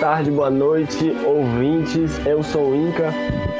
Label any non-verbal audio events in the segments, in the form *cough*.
tarde, boa noite, ouvintes. Eu sou o Inca.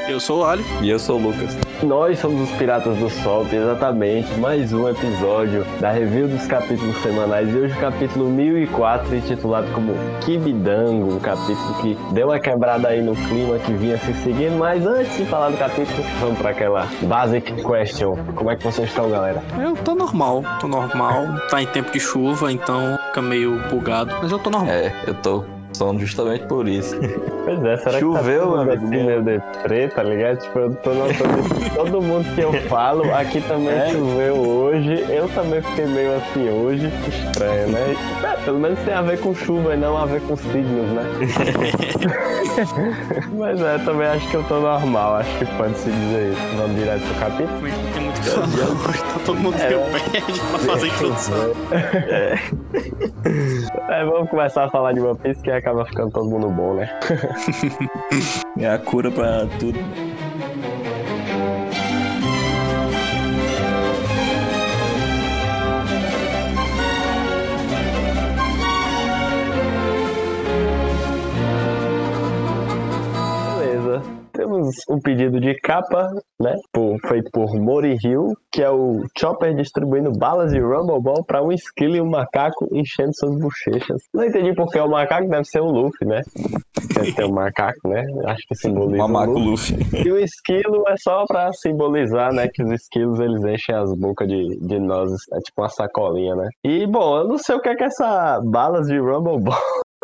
Eu sou o Ali. E eu sou o Lucas. Nós somos os Piratas do Sol, exatamente. Mais um episódio da review dos capítulos semanais. E hoje o capítulo 1004, intitulado como Kibidango. Um capítulo que deu uma quebrada aí no clima que vinha se seguindo. Mas antes de falar do capítulo, vamos para aquela basic question. Como é que vocês estão, galera? Eu tô normal, tô normal. Tá em tempo de chuva, então fica meio bugado. Mas eu tô normal. É, eu tô sono justamente por isso. Pois é, será Choveu, que tá meu tudo amigo. assim meio deprê, tá ligado? Tipo, eu tô notando isso. Todo mundo que eu falo, aqui também É. choveu hoje. Eu também fiquei meio assim hoje. Estranho, né? É, pelo menos tem a ver com chuva e não a ver com signos, né? *laughs* Mas é, também acho que eu tô normal. Acho que pode se dizer isso. Vamos direto pro capítulo. Tá todo mundo É. perde pra fazer a introdução. É, vamos começar a falar de One Piece que acaba ficando todo mundo bom, né? *laughs* É a cura pra tudo. Temos um pedido de capa, né? por- feito por Mori Hill, que é o Chopper distribuindo balas de Rumble Ball pra um esquilo e um macaco enchendo suas bochechas. Não entendi porque o macaco deve ser o Luffy, né? Deve ter um macaco, né? Acho que simboliza o Mamaco Luffy. Luffy. E o esquilo é só pra simbolizar, né? Que os esquilos eles enchem as bocas de, de nozes. É tipo uma sacolinha, né? E, bom, eu não sei o que é que essa balas de Rumble Ball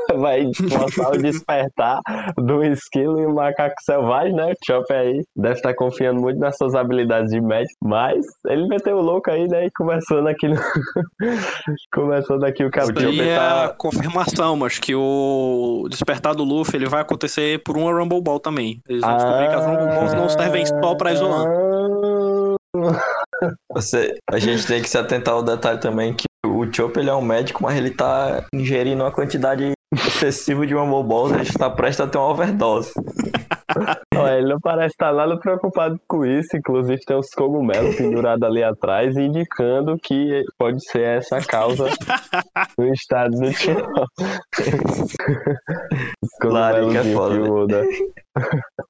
*laughs* vai mostrar o despertar do esquilo e o macaco selvagem, né? O Chopper aí deve estar confiando muito nas suas habilidades de médico, mas ele meteu o louco aí, né? E começando aqui no... *laughs* começando aqui o Isso capítulo. aí é tá- a confirmação, mas que o despertar do Luffy ele vai acontecer por uma Rumble Ball também. Eles vão descobrir que as Rumble Balls não servem só pra isolar. Você, a gente tem que se atentar ao detalhe também que o Chopper ele é um médico, mas ele tá ingerindo uma quantidade excessiva de uma balls, ele está prestes a ter uma overdose. *laughs* Ó, ele não parece estar nada preocupado com isso. Inclusive, tem uns cogumelos pendurados ali atrás, indicando que pode ser essa a causa *laughs* do estado do Claro, que é foda, que né?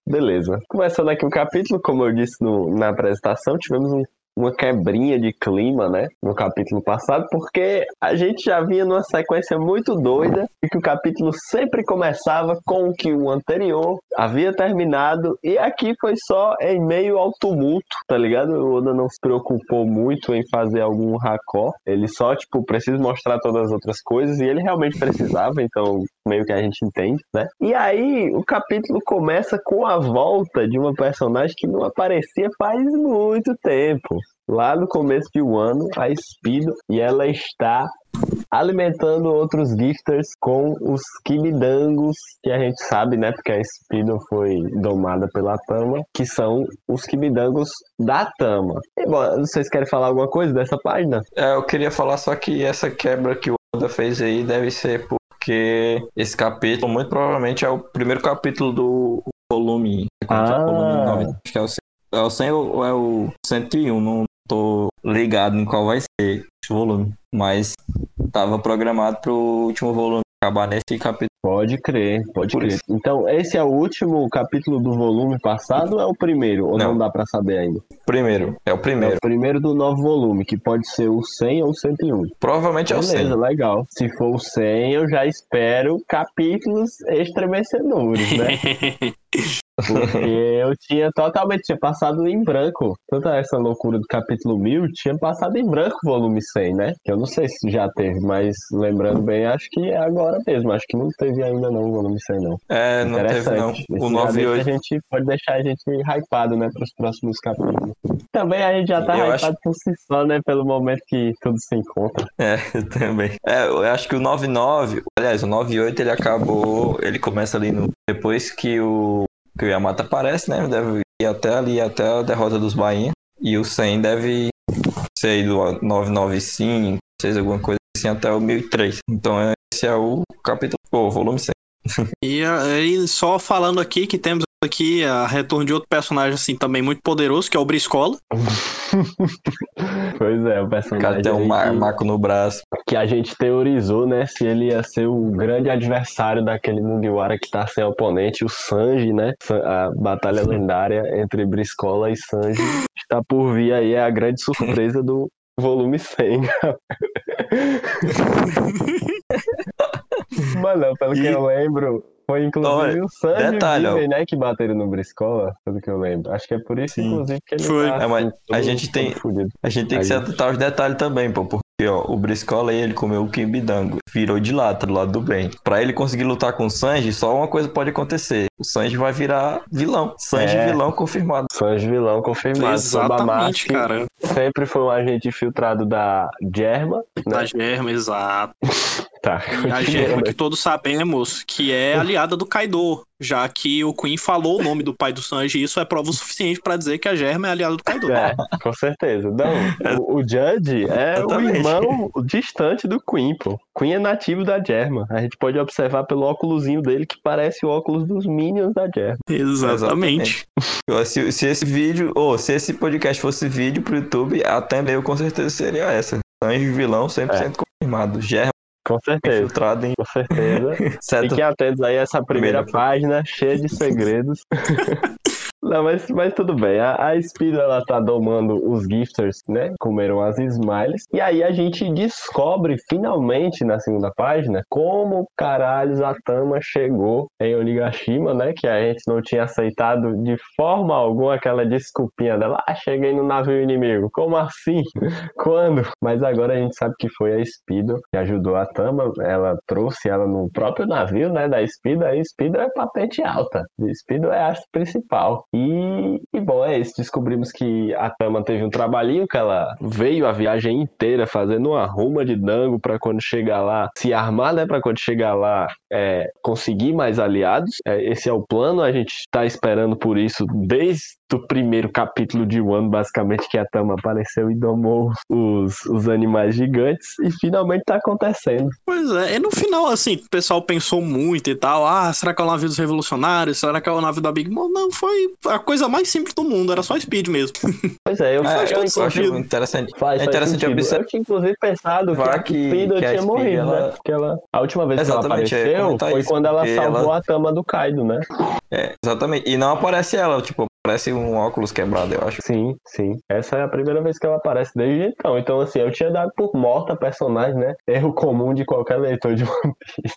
Beleza. Começando aqui o capítulo, como eu disse no- na apresentação, tivemos um- uma quebrinha de clima, né, no capítulo passado, porque a gente já vinha numa sequência muito doida e que o capítulo sempre começava com o que o anterior havia terminado e aqui foi só em meio ao tumulto, tá ligado? O Oda não se preocupou muito em fazer algum racó, ele só, tipo, precisa mostrar todas as outras coisas e ele realmente precisava, então meio que a gente entende, né? E aí o capítulo começa com a volta de uma personagem que não aparecia faz muito tempo. Lá no começo de um ano, a Speedo, e ela está alimentando outros gifters com os Kimidangos, que a gente sabe, né? Porque a Speedo foi domada pela Tama, que são os Kimidangos da Tama. E, bom, vocês querem falar alguma coisa dessa página? É, eu queria falar só que essa quebra que o Oda fez aí deve ser porque esse capítulo, muito provavelmente, é o primeiro capítulo do volume. Ah. volume nove. Acho que é o 100, é o 100 ou é o 101, não tô ligado em qual vai ser esse volume. Mas tava programado pro último volume acabar nesse capítulo. Pode crer, pode Por crer. isso. Então, esse é o último capítulo do volume passado ou é o primeiro? Ou não, Não. dá pra saber ainda? Primeiro, é o É primeiro. o primeiro do novo volume, que pode ser o 100 ou o 101. Provavelmente é o 100. Beleza, legal. Se for o 100, eu já espero capítulos estremecedores, né? *laughs* Porque eu tinha totalmente tinha passado em branco. Tanta essa loucura do capítulo 1000, tinha passado em branco o volume 100, né? Que eu não sei se já teve, mas lembrando bem, acho que é agora mesmo. Acho que não teve ainda não o volume 100, não. É, não teve não. O Esse já 9 e deixa 8 A gente pode deixar a gente hypado, né, para os próximos capítulos. Também a gente já tá Eu hypado por si só, né, pelo momento que tudo se encontra. É, eu *laughs* também. É, eu acho que o 99, aliás, o 98 ele acabou, ele começa ali no depois que o que o Yamato aparece, né? Deve ir até ali até a derrota dos Bahia e o 100 deve ser do 995, seja alguma coisa assim até o 1003. Então esse é o capítulo, o volume 100. E aí, só falando aqui que temos aqui a retorno de outro personagem assim também muito poderoso, que é o Briscola. *laughs* Pois é, o O personagem. cara tem um aí ma- que- maco no braço. que a gente teorizou, né, se ele ia ser o grande adversário daquele Mugiwara que tá sem oponente, o Sanji, né? A batalha lendária entre Briscola e Sanji está por vir aí, é a grande surpresa do volume 100. *laughs* Mano, pelo que E- eu lembro, foi inclusive Olha, o Sanji detalhe, e. Viven, né, que bateram no Briscola, pelo que eu lembro. Acho que é por isso, Sim. inclusive, que ele Foi. tá É, mas assim, a gente tem- fudido. A gente tem que se atentar aos detalhes também, pô. Porque, ó, o Briscola ele comeu o Kimbidango, virou de lata do lado do bem. Pra ele conseguir lutar com o Sanji, só uma coisa pode acontecer. O Sanji vai virar vilão. Sanji É. vilão confirmado. Sanji vilão confirmado. Exatamente, cara. Sempre foi um agente infiltrado da Germa, Da né? Germa, exato. *laughs* Tá. A Germa que todos sabemos que é *laughs* aliada do Kaido, já que o Queen falou o nome do pai do Sanji, e isso é prova o suficiente pra dizer que a Germa é aliada do Kaido. É, com certeza. Não, o, o Judge é o Exatamente. irmão distante do Queen, pô. Queen é nativo da Germa. A gente pode observar pelo óculosinho dele que parece o óculos dos Minions da Germa. Exatamente. Eu, Se, se esse vídeo, ou se esse podcast fosse vídeo pro YouTube, a thumbnail com certeza seria essa. Sanji vilão 100% confirmado. Germa Com certeza. infiltrado em Com certeza. *laughs* certo. Fiquem atentos aí a essa primeira Primeira. página, cheia de segredos. *laughs* Não, mas, mas tudo bem. A, a ela tá domando os gifters, né? Comeram as smiles. E aí a gente descobre, finalmente, na segunda página, como caralhos a Tama chegou em Onigashima, né? Que a gente não tinha aceitado de forma alguma aquela desculpinha dela. Ah, cheguei no navio inimigo. Como assim? *laughs* Quando? Mas agora a gente sabe que foi a Speedo que ajudou a Tama. Ela trouxe ela no próprio navio, né? Da Speedo. A Speedo é patente alta. A Speedo é a principal. E, e bom, é isso. Descobrimos que a Tama teve um trabalhinho que ela veio a viagem inteira fazendo uma ruma de dango pra quando chegar lá se armar, né? Pra quando chegar lá é, conseguir mais aliados. É, esse é o plano. A gente tá esperando por isso desde do primeiro capítulo de One, basicamente, que a Tama apareceu e domou os, os animais gigantes, e finalmente tá acontecendo. Pois é, e no final, assim, o pessoal pensou muito e tal. Ah, será que é o navio dos revolucionários? Será que é o navio da Big Mom? Não, foi a coisa mais simples do mundo, era só Speed mesmo. *laughs* Pois é, eu, É, eu, eu acho interessante. Faz, É interessante observar- Eu tinha inclusive pensado que a que- Speedo que a tinha Speed, morrido, ela- né? Porque ela, a última vez Exatamente, que ela ia apareceu foi isso, quando ela salvou ela- a Tama do Kaido, né? É, exatamente. E não aparece ela, tipo, parece um óculos quebrado, eu acho. Sim, sim. Essa é a primeira vez que ela aparece desde então. Então, assim, eu tinha dado por morta a personagem, né? Erro comum de qualquer leitor de One Piece.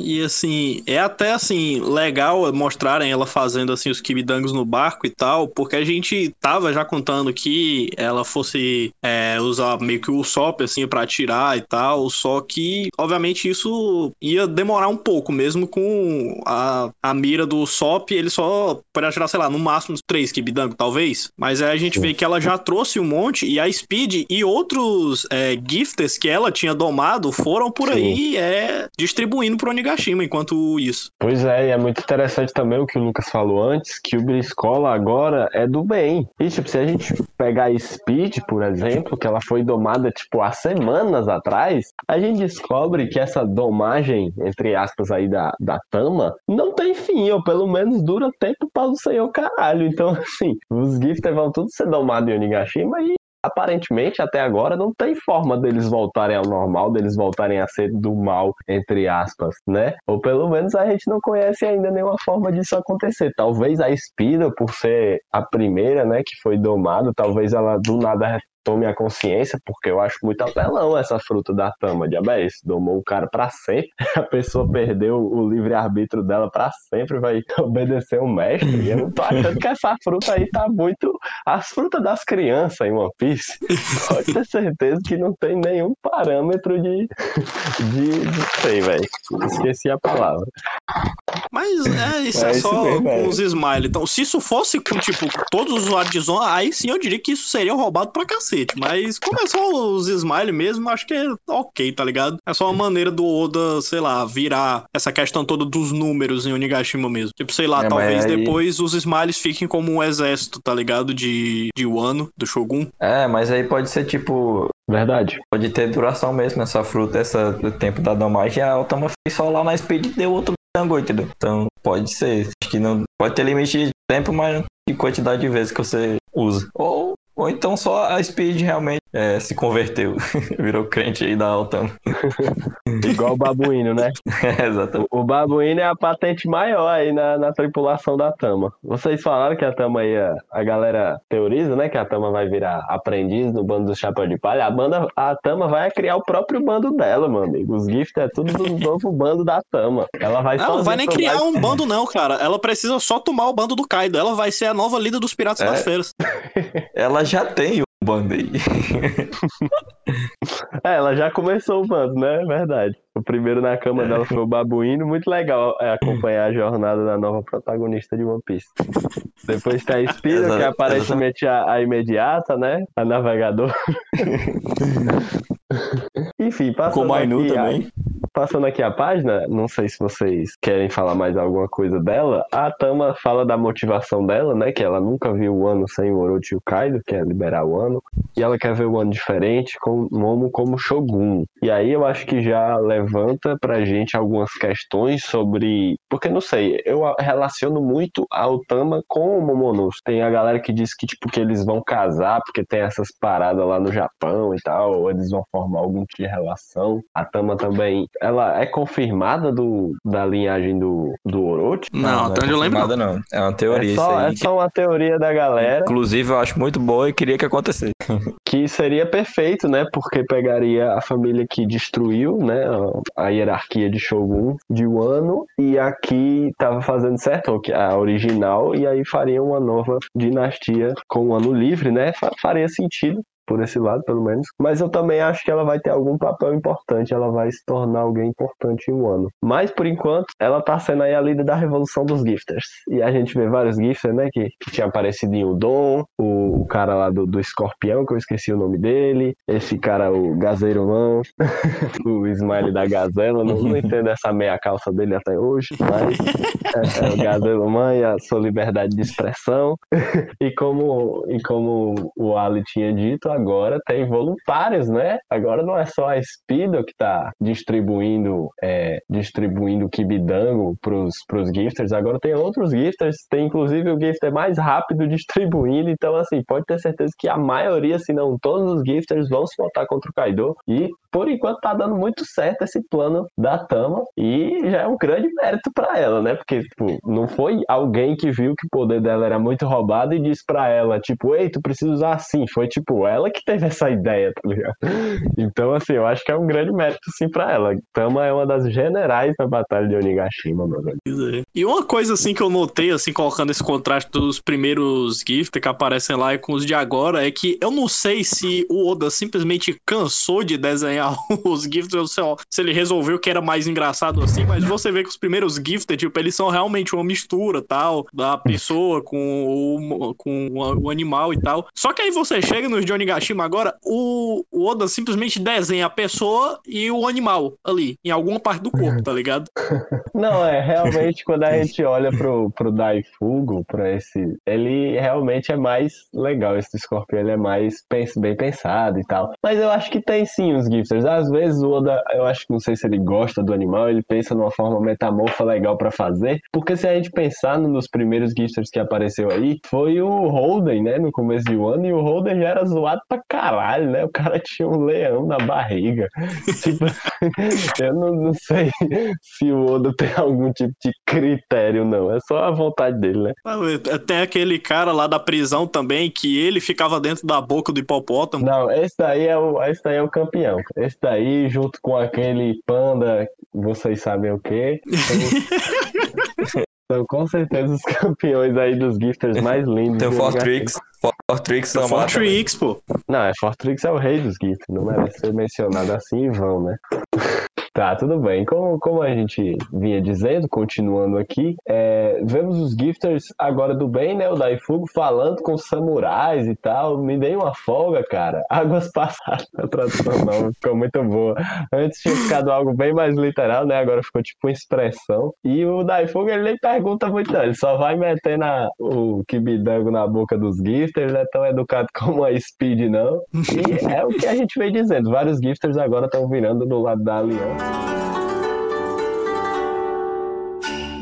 E assim, é até assim, legal mostrarem ela fazendo assim os kibidangos no barco e tal, porque a gente tava já contando que ela fosse é, usar meio que o Usopp assim pra atirar e tal, só que obviamente isso ia demorar um pouco, mesmo com a, a mira do Usopp, ele só pode atirar, sei lá, no máximo uns três kibidangos, talvez. Mas aí a gente vê que ela já trouxe um monte e a Speed e outros é, gifters que ela tinha domado foram por Sim. aí é, distribuindo pro Onigashima enquanto isso. Pois é, e é muito interessante também o que o Lucas falou antes, que o Briscola agora é do bem. E, tipo, se a gente pegar a Speed, por exemplo, que ela foi domada, tipo, há semanas atrás, a gente descobre que essa domagem, entre aspas, aí da, da Tama, não tem fim, ou pelo menos dura tempo para o senhor caralho. Então, *laughs* assim, os gifters vão tudo ser domados em Onigashima e aparentemente até agora não tem forma deles voltarem ao normal, deles voltarem a ser do mal, entre aspas, né? Ou pelo menos a gente não conhece ainda nenhuma forma disso acontecer. Talvez a Spira, por ser a primeira, né, que foi domada, talvez ela do nada tome a consciência, porque eu acho muito apelão essa fruta da tama, diabéis. Domou o cara pra sempre, *laughs* a pessoa perdeu o livre-arbítrio dela pra sempre, vai obedecer o mestre. E eu não tô achando que essa fruta aí tá muito. As frutas das crianças em One Piece, pode ter certeza que não tem nenhum parâmetro de. de. de sei, velho. Esqueci a palavra. Mas é, isso é, É só mesmo, é. com os Smile. Então, se isso fosse com, tipo, todos os usuários de Zona, aí sim eu diria que isso seria roubado pra cacete. Mas como é só os Smile mesmo, acho que é ok, tá ligado? É só uma maneira do Oda, sei lá, virar essa questão toda dos números em Onigashima mesmo. Tipo, sei lá, É, talvez aí- depois os Smiles fiquem como um exército, tá ligado? De, de Wano, do Shogun. É, mas aí pode ser tipo. Verdade. Pode ter duração mesmo essa fruta, essa do tempo da domagem. A Altama fez só lá na Speed e deu outro tango, entendeu? Então pode ser. Acho que não. Pode ter limite de tempo, mas de quantidade de vezes que você usa. Ou Ou então só a Speed realmente é, se converteu, *laughs* virou crente aí da Altama. *laughs* Igual o babuíno, né? *laughs* É, exatamente. O babuíno é a patente maior aí na, na tripulação da Tama. Vocês falaram que a Tama ia. A galera teoriza, né? Que a Tama vai virar aprendiz no bando do Chapéu de Palha. A banda, a Tama vai criar o próprio bando dela, meu amigo. Os Gift é tudo do novo bando da Tama. Ela vai Ela não vai nem criar mais... um bando, não, cara. Ela precisa só tomar o bando do Kaido. Ela vai ser a nova líder dos Piratas É. das Feiras. Ela já tem um bando aí. *laughs* É, ela já começou o bando, né? É verdade. O primeiro na cama dela foi o babuíno. Muito legal é, acompanhar a jornada da nova protagonista de One Piece. Depois tem a Speeder, que é aparentemente a, a imediata, né? A navegadora. *laughs* Enfim, passando Com o Mainu aqui, a- também. Passando aqui a página, não sei se vocês querem falar mais alguma coisa dela. A Tama fala da motivação dela, né? Que ela nunca viu o ano sem o Orochi e o Kaido, que é liberar o ano. E ela quer ver o ano diferente com Momo como Shogun. E aí eu acho que já levanta pra gente algumas questões sobre. Porque não sei, eu relaciono muito a Tama com o Momonosu. Tem a galera que diz que, tipo, que eles vão casar porque tem essas paradas lá no Japão e tal, ou eles vão formar algum tipo de relação. A Tama também, ela é confirmada do, da linhagem do, do Orochi? Não, até onde eu lembro. não. não. É uma teoria É isso só, aí. é só uma teoria da galera Inclusive, eu acho muito boa e queria que acontecesse. *laughs* que seria perfeito, né? Porque pegaria a família que destruiu, né? A hierarquia de Shogun de Wano e aqui tava fazendo certo, que a original, e aí faria uma nova dinastia com o ano livre, né? Fa- Faria sentido. Por esse lado, pelo menos. Mas eu também acho que ela vai ter algum papel importante. Ela vai se tornar alguém importante em um ano. Mas, por enquanto, ela tá sendo aí a líder da revolução dos gifters. E a gente vê vários gifters, né? Que, que tinha aparecido em Udon. O, o cara lá do, do escorpião, que eu esqueci o nome dele. Esse cara, o Gazeirumão. *laughs* o smile da gazela. Não, não entendo essa meia calça dele até hoje. Mas é, é o Gazeirumão e a sua liberdade de expressão. *laughs* E como, e como o Ali tinha dito, agora tem voluntários, né? Agora não é só a Speedo que tá distribuindo é, distribuindo Kibidango pros, pros gifters, agora tem outros gifters, tem inclusive o gifter mais rápido *laughs* distribuindo, então assim, pode ter certeza que a maioria, se não todos os gifters vão se voltar contra o Kaido e por enquanto tá dando muito certo esse plano da Tama e já é um grande mérito pra ela, né? Porque tipo, não foi alguém que viu que o poder dela era muito roubado e disse pra ela, tipo, ei, tu precisa usar assim. Foi tipo ela que teve essa ideia, tá ligado? Então, assim, eu acho que é um grande mérito sim pra ela. Tama é uma das generais da batalha de Onigashima, meu velho. É. E uma coisa assim que eu notei, assim, colocando esse contraste dos primeiros GIFs que aparecem lá e com os de agora, é que eu não sei se o Oda simplesmente cansou de desenhar *laughs* os GIFs, ou se, ó, se ele resolveu que era mais engraçado assim, mas você vê que os primeiros GIFs, tipo, eles são realmente uma mistura, tal, da pessoa com o, com o animal e tal. Só que aí você chega nos de Onigashima agora, o, o Oda simplesmente desenha a pessoa e o animal ali, em alguma parte do corpo, tá ligado? *laughs* Não, é realmente quando a gente olha pro, pro Daifugo, pra esse. Ele realmente é mais legal. Esse escorpião ele é mais bem pensado e tal. Mas eu acho que tem sim os gifters. Às vezes o Oda, eu acho que não sei se ele gosta do animal, ele pensa numa forma metamorfa legal pra fazer. Porque se a gente pensar no- nos primeiros gifters que apareceu aí, foi o Holden, né? No começo do ano, e o Holden já era zoado pra caralho, né? O cara tinha um leão na barriga. *laughs* Tipo, eu não, não sei se o Oda tem algum tipo de critério, não. É só a vontade dele, né? Ah, Tem aquele cara lá da prisão também, que ele ficava dentro da boca do hipopótamo. Não, esse daí é o, esse daí é o campeão. Esse daí, junto com aquele panda, vocês sabem o quê? São, *laughs* são com certeza os campeões aí dos gifters mais lindos. Tem o do Fortrix. Fortrix É o também. Fortrix, pô. Não, é Fortrix é o rei dos gifters, não merece ser mencionado assim em vão, né? Tá, tudo bem. Como, como a gente vinha dizendo, continuando aqui, é, vemos os gifters agora do bem, né? O Daifugo falando com os samurais e tal. Me dei uma folga, cara. *laughs* Águas passadas. A tradução não ficou muito boa. Antes tinha ficado algo bem mais literal, né? Agora ficou tipo uma expressão. E o Daifugo, ele nem pergunta muito, não. Ele só vai metendo a- o kibidango na boca dos gifters. Ele é tão educado como a Speed, não. E é o que a gente vem dizendo. Vários gifters agora estão virando do lado da aliança.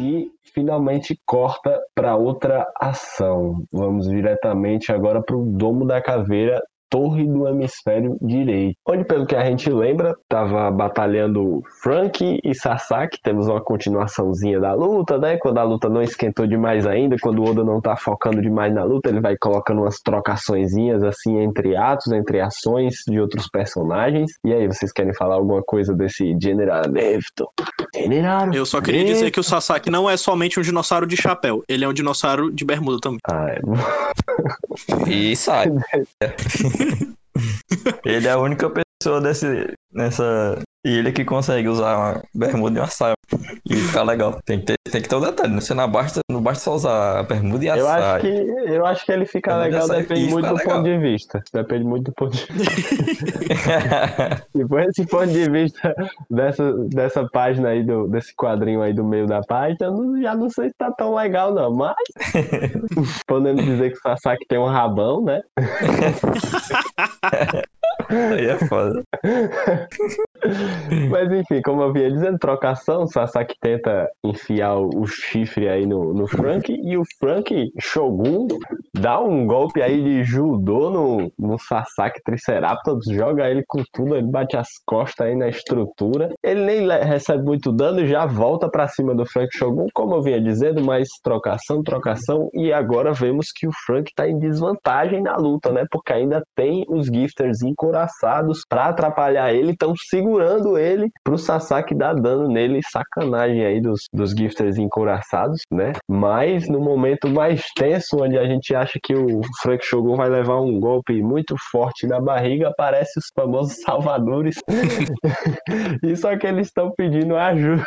E finalmente corta para outra ação. Vamos diretamente agora para o Domo da Caveira torre do hemisfério direito. Onde, pelo que a gente lembra, estava batalhando Frank e Sasaki. Temos uma continuaçãozinha da luta, né? Quando a luta não esquentou demais ainda, quando o Oda não tá focando demais na luta, ele vai colocando umas trocaçõezinhas assim entre atos, entre ações de outros personagens. E aí, vocês querem falar alguma coisa desse General Lefton? General Eu só queria dizer que o Sasaki não é somente um dinossauro de chapéu, ele é um dinossauro de bermuda também. Ah, é... E sai. *laughs* Ele é a única pessoa desse, nessa ilha que consegue usar uma bermuda e uma saia. E ficar legal. Tem que ter, tem que ter um detalhe. né? Você não basta, não basta só usar a bermuda e a Eu saia. acho, que, eu acho que ele fica legal, depende muito do legal. ponto de vista. Depende muito do ponto de *laughs* Se for esse ponto de vista dessa, dessa página aí, do, desse quadrinho aí do meio da página, já não sei se tá tão legal, não. Mas *laughs* podemos dizer que o Sasaki tem um rabão, né? *laughs* Aí é foda. *laughs* *laughs* Mas enfim, como eu vinha dizendo, trocação, o Sasaki tenta enfiar o, chifre aí no, no Frank e o Frank Shogun dá um golpe aí de judô no, no Sasaki Triceratops, joga ele com tudo, ele bate as costas aí na estrutura. Ele nem recebe muito dano e já volta pra cima do Frank Shogun, como eu vinha dizendo, mas trocação, trocação e agora vemos que o Frank tá em desvantagem na luta, né? Porque ainda tem os gifters encoraçados pra atrapalhar ele, estão segurando ele pro Sasaki dar dano nele, sacanagem aí dos, dos gifters encoraçados, né? Mas no momento mais tenso, onde a gente acha que o Frank Shogun vai levar um golpe muito forte na barriga, aparece os famosos salvadores. *laughs* e só que eles estão pedindo ajuda.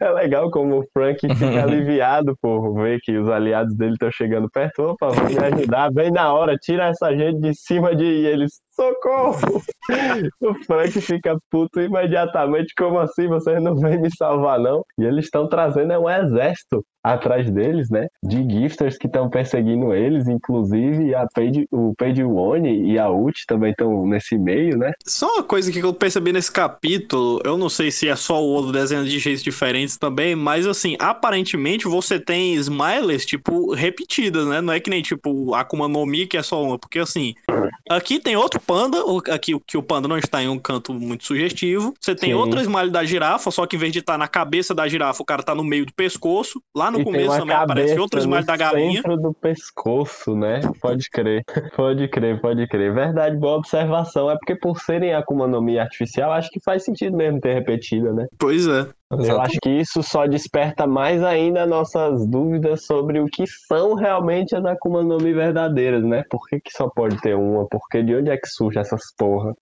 é legal como o Frank fica *laughs* aliviado por ver que os aliados dele estão chegando perto. Opa, vão me ajudar bem na hora, tira essa gente de cima de e eles. Socorro! *laughs* o Frank fica puto imediatamente. Como assim? Vocês não vêm me salvar, não? E eles estão trazendo é um exército atrás deles, né? De gifters que estão perseguindo eles, inclusive a Page, o Page One e a Ult também estão nesse meio, né? Só uma coisa que eu percebi nesse capítulo, eu não sei se é só o Odo desenhando de jeitos diferentes também, mas assim, aparentemente você tem smileys, tipo, repetidas, né? Não é que nem, tipo, Akuma no Mi, que é só uma, porque assim, aqui tem outro panda, aqui que o panda não está em um canto muito sugestivo, você tem Sim. outro smile da girafa, só que em vez de estar na cabeça da girafa, o cara tá no meio do pescoço, lá no e tem começo também aparece cabeça outro smile no da galinha. centro do pescoço, né? Pode crer, *laughs* pode crer, pode crer. Verdade, boa observação. É porque por serem Akuma no Mi artificial, acho que faz sentido mesmo ter repetida, né? Pois é. Eu acho que isso só desperta mais ainda nossas dúvidas sobre o que são realmente as Akuma no Mi verdadeiras, né? Por que, que só pode ter uma? Porque de onde é que surge essas porra?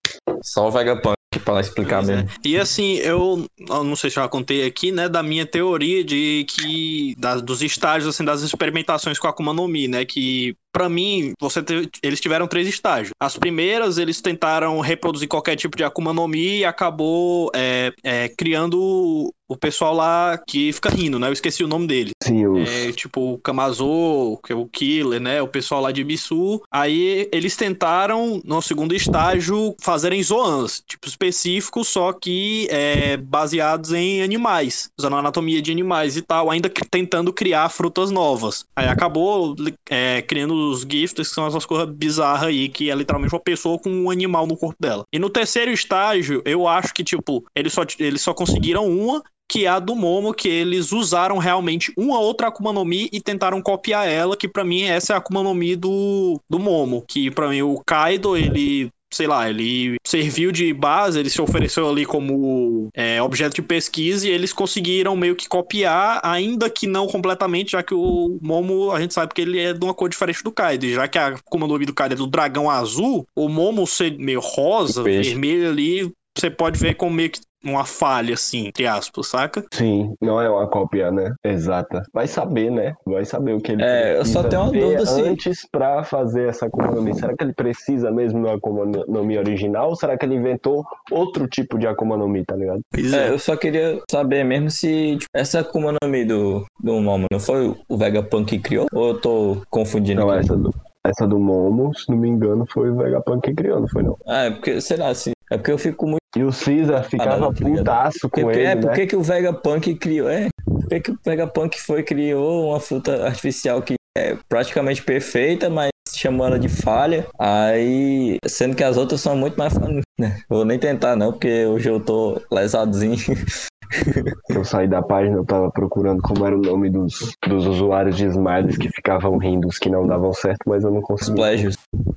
Só o Vegapunk pra explicar Pois é. mesmo. E assim, eu, eu não sei se eu já contei aqui, né, da minha teoria de que das- dos estágios assim das experimentações com a Akuma no Mi, né, que Pra mim, você te- eles tiveram três estágios. As primeiras, eles tentaram reproduzir qualquer tipo de Akuma no Mi e acabou é, é, criando o pessoal lá que fica rindo, né? Eu esqueci o nome dele. Sim, os... É, tipo, o Kamazo, que é o Killer, né? O pessoal lá de Bisu. Aí eles tentaram, no segundo estágio, fazerem zoans, tipo, específicos, só que é, baseados em animais, usando a anatomia de animais e tal, ainda tentando criar frutas novas. Aí acabou é, criando os gifters, que são essas coisas bizarras aí, que é literalmente uma pessoa com um animal no corpo dela. E no terceiro estágio, eu acho que, tipo, eles só, eles só conseguiram uma, que é a do Momo, que eles usaram realmente uma outra Akuma no Mi e tentaram copiar ela, que pra mim essa é a Akuma no Mi do, do Momo, que pra mim o Kaido, ele sei lá, ele serviu de base, ele se ofereceu ali como é, objeto de pesquisa e eles conseguiram meio que copiar, ainda que não completamente, já que o Momo, a gente sabe que ele é de uma cor diferente do Kaido, e já que a Akuma no Mi do Kaido é do dragão azul, o Momo ser meio rosa, vermelho ali, você pode ver como meio que uma falha, assim, entre aspas, saca? Sim, não é uma cópia, né? Exata. Vai saber, né? Vai saber o que ele É, eu só tenho uma dúvida se- antes pra fazer essa Akuma. Será que ele precisa mesmo da Akuma no Mi original ou será que ele inventou outro tipo de Akuma no Mi, tá ligado? Pois É, eu só queria saber mesmo se tipo, essa Akuma no Mi do, do Momo não foi o Vegapunk que criou? Ou eu tô confundindo? Não, aqui? essa do, essa do Momo, se não me engano, foi o Vegapunk que criou, não foi não? Ah, é porque, sei lá, se, é porque eu fico muito. E o Caesar ficava não, tá ligado? putaço Porque, com ele, é, né? por que que o Vegapunk criou? É, é que o Vegapunk foi criou uma fruta artificial que é praticamente perfeita, mas chamou ela de falha. Aí, sendo que as outras são muito mais. Né? Vou nem tentar, não, porque hoje eu tô lesadozinho. *laughs* Eu saí da página, eu tava procurando como era o nome dos, dos usuários de Smiles que ficavam rindo, os que não davam certo, mas eu não consegui. Pleasures.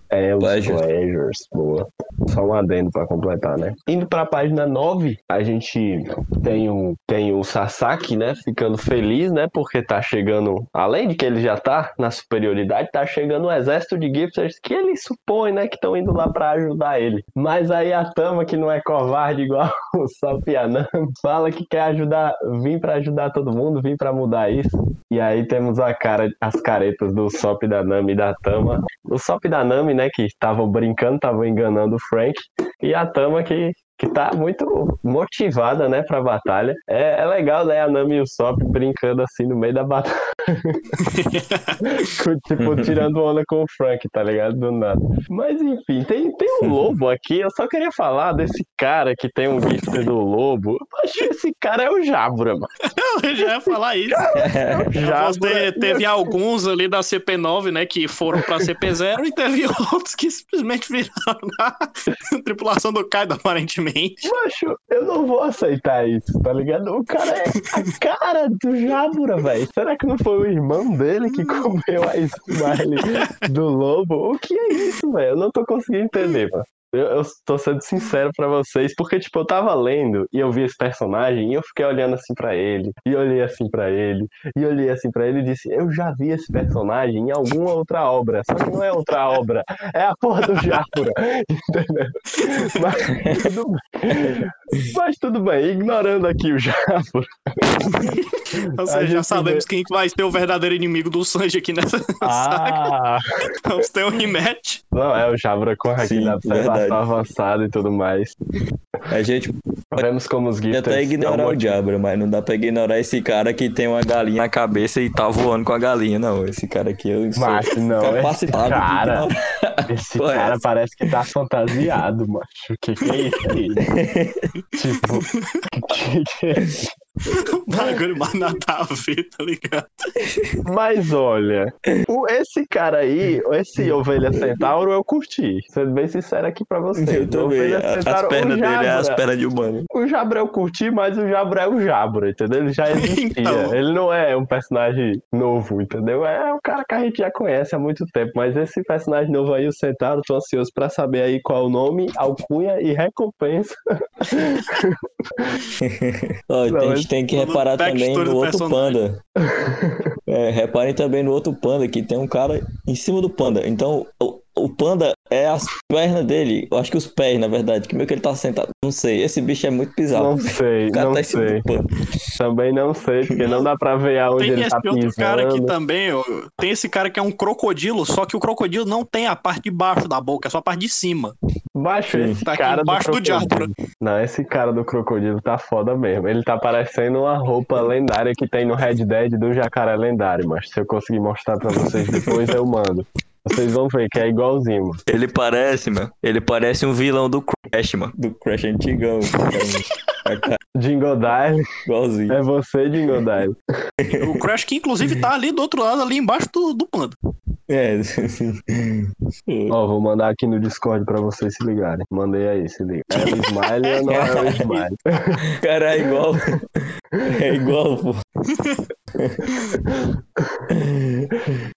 É, os Pleasures. pleasures. Boa. Só um adendo pra completar, né? Indo pra página 9, a gente tem o, tem o Sasaki, né? Ficando feliz, né? Porque tá chegando, além de que ele já tá na superioridade, tá chegando um exército de gifters que ele supõe, né? Que estão indo lá pra ajudar ele. Mas aí a Tama, que não é covarde igual *laughs* o Sopianam, fala que quer ajudar, vir pra ajudar todo mundo, vir pra mudar isso. E aí temos a cara, as caretas do Sop da Nami e da Tama. O Sop da Nami, né, que estavam brincando, estavam enganando o Frank. E a Tama que, que tá muito motivada, né, pra batalha. É, é legal, né, a Nami e o Sop brincando assim no meio da batalha. *laughs* tipo, tirando onda com o Frank, tá ligado? Do nada. Mas enfim, tem, tem um lobo aqui. Eu só queria falar desse cara que tem um gift do lobo. Eu acho que esse cara é o Jabra, mano. *laughs* Eu já ia falar isso. Jabra. Você teve alguns ali da CP9, né, que foram pra CP0 e teve *laughs* outros que simplesmente viraram na tripulação do Kaido, aparentemente. Macho, eu não vou aceitar isso, tá ligado? O cara é a cara do Jabura, velho. Será que não foi o irmão dele que comeu a smile do lobo? O que é isso, velho? Eu não tô conseguindo entender, mano. Eu, eu tô sendo sincero pra vocês, porque, tipo, eu tava lendo e eu vi esse personagem e eu fiquei olhando assim pra ele, e olhei assim pra ele, e olhei assim pra ele e disse: Eu já vi esse personagem em alguma outra obra, só que não é outra obra, é a porra do Jafura, *laughs* entendeu? Mas tudo bem. Mas tudo bem, ignorando aqui o Jafura. *laughs* Ou A seja, já sabemos quem que vai ser o verdadeiro inimigo do Sanji aqui nessa saga. Ah, *laughs* Vamos ter um rematch. não, é o Jabra com aqui Sim, da avançada e tudo mais. A gente Vemos como os gifters até ignorar o Diabra, mas não dá pra ignorar esse cara que tem uma galinha na cabeça e tá voando com a galinha, não. Esse cara aqui eu sou Macho, não, esse capacitado de cara, esse Pô, cara essa. parece que tá fantasiado, macho. O que que é isso aí? *laughs* tipo, *laughs* que que é isso? *laughs* O bagulho mais nada a ver, tá ligado? Mas olha, o- esse cara aí, esse Ovelha Centauro, eu curti. Sendo bem sincero aqui pra vocês. Eu também. Ovelha As Centauro, pernas o dele é as Jabra- pernas de humano. O Jabra eu curti, mas o Jabra é o Jabra, entendeu? Ele já existia. Então. Ele não é um personagem novo, entendeu? É um cara que a gente já conhece há muito tempo. Mas esse personagem novo aí, o Centauro, tô ansioso pra saber aí qual é o nome, alcunha e recompensa. *laughs* Ó, mas gente tem que reparar também no outro personagem. panda. É, reparem também no outro panda, que tem um cara em cima do panda. Então, o, panda é as pernas dele. Eu acho que os pés, na verdade. Que meio que ele tá sentado. Não sei. Esse bicho é muito bizarro. Não sei, o cara não tá em cima sei. do panda. Também não sei, porque não dá pra ver aonde Tem ele esse tá outro pisando. cara aqui também, ó. Tem esse cara que é um crocodilo, só que o crocodilo não tem a parte de baixo da boca, é só a parte de cima. Baixo esse Tá aqui cara embaixo do crocodilo. Jabra. Não, esse cara do crocodilo tá foda mesmo. Ele tá parecendo uma roupa lendária que tem no Red Dead do jacaré lendário, mas se eu conseguir mostrar pra vocês depois, eu mando. Vocês vão ver que é igualzinho, mano. Ele parece, mano. Ele parece um vilão do Crash, mano. Do Crash antigão. *laughs* Jingle Dial, igualzinho. é você, Jingle Dial. *laughs* O Crash que inclusive tá ali do outro lado, ali embaixo do, do panda. É. *laughs* Ó, vou mandar aqui no Discord pra vocês se ligarem. Mandei aí, se liga. É o Smile ou não é o Smile? Cara, é igual. É igual, pô.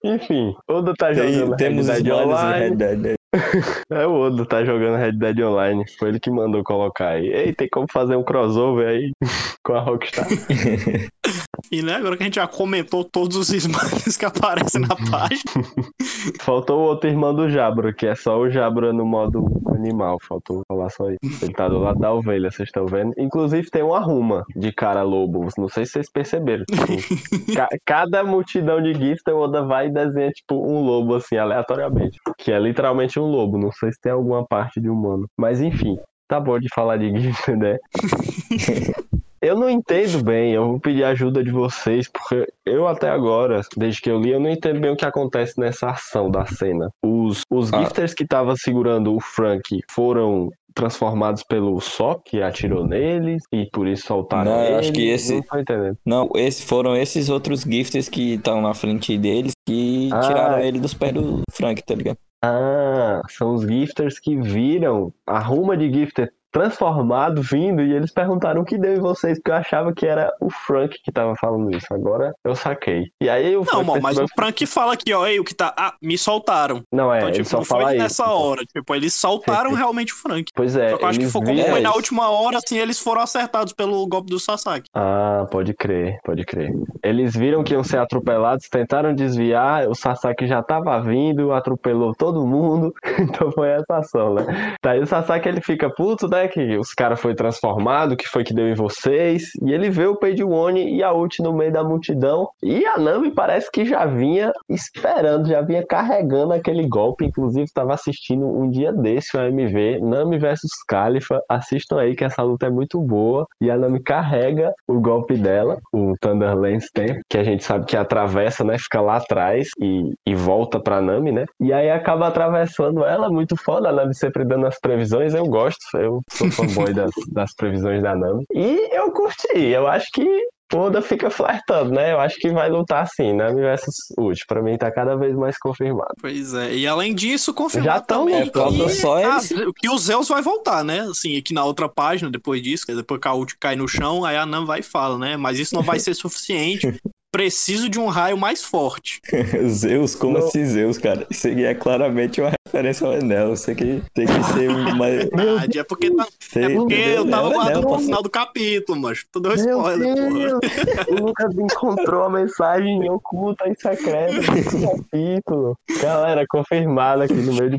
Enfim, Oda tá Tem, jogando temos Red Dead Online. Red Dead. né? *laughs* É o Oda tá jogando Red Dead Online. Foi ele que mandou colocar aí. Ei, tem como fazer um crossover aí *laughs* com a Rockstar? E né, agora que a gente já comentou todos os smiles *laughs* que aparecem na página. Faltou o outro irmão do Jabra, que é só o Jabra no modo animal. Faltou falar só isso. Ele tá do lado da ovelha, vocês estão vendo? Inclusive tem uma ruma de cara lobo. Não sei se vocês perceberam. Tipo, ca- cada multidão de GIFs, o Oda vai e desenha tipo um lobo assim, aleatoriamente. Que é literalmente um lobo. Não sei se tem alguma parte de humano. Mas enfim, tá bom de falar de GIF, *laughs* né? *laughs* eu não entendo bem, eu vou pedir ajuda de vocês, porque eu até agora, desde que eu li, eu não entendo bem o que acontece nessa ação da cena. Os, os Ah. gifters que estavam segurando o Frank foram transformados pelo Sop, que atirou neles, e por isso soltaram Não, eu ele. acho que esse- Não entendendo. Não, esse, foram esses outros gifters que estão na frente deles que Ah. tiraram ele dos pés do Frank, tá ligado? Ah, são os gifters que viram a ruma de gifter transformado vindo e eles perguntaram o que deu em vocês, porque eu achava que era o Frank que tava falando isso. Agora eu saquei. E aí o Não, mano, mas o Frank fala aqui, ó, ei, o que tá. Ah, me soltaram. Não, é, então, ele tipo, só não foi fala nessa isso. hora. Tipo, eles soltaram realmente o Frank. Pois é, Só que eu acho que foi como foi na isso. última hora, assim, eles foram acertados pelo golpe do Sasaki. Ah, pode crer, pode crer. Eles viram que iam ser atropelados, tentaram desviar, o Sasaki já tava vindo, atropelou todo mundo, *laughs* então foi essa ação, né? Daí o Sasaki ele fica puto, né, que os caras foi transformado, que foi que deu em vocês, e ele vê o Page One e a ult no meio da multidão, e a Nami parece que já vinha esperando, já vinha carregando aquele golpe, inclusive estava assistindo um dia desse o AMV, Nami versus Khalifa, assistam aí que essa luta é muito boa, e a Nami carrega o golpe dela, o Thunderlance Stamp, que a gente sabe que atravessa, né, fica lá atrás e, e volta pra Nami, né, e aí acaba atravessando ela, muito foda, a Nami sempre dando as previsões, eu gosto, eu sou fanboy das, das previsões da Nami, e eu curti, eu acho que o Oda fica flertando, né? Eu acho que vai lutar assim, Nami versus Ult. Pra mim tá cada vez mais confirmado. Pois é. E além disso, Já confirmar tão, também é, que, só ah, eles. que o Zeus vai voltar, né? Assim, aqui na outra página, depois disso, que é depois que a ult cai no chão, aí a Nam vai e fala, né? Mas isso não vai ser suficiente. Preciso de um raio mais forte. *laughs* Zeus, como Não. assim Zeus, cara? Isso aqui é claramente uma referência ao Enel. Isso aqui tem que ser *laughs* mais. Verdade, é porque, tá- é porque eu tava é guardando pro final do capítulo, mas tu deu Meu spoiler, porra. O Lucas encontrou a mensagem oculta e secreta *laughs* desse capítulo. Galera, confirmado aqui no meio do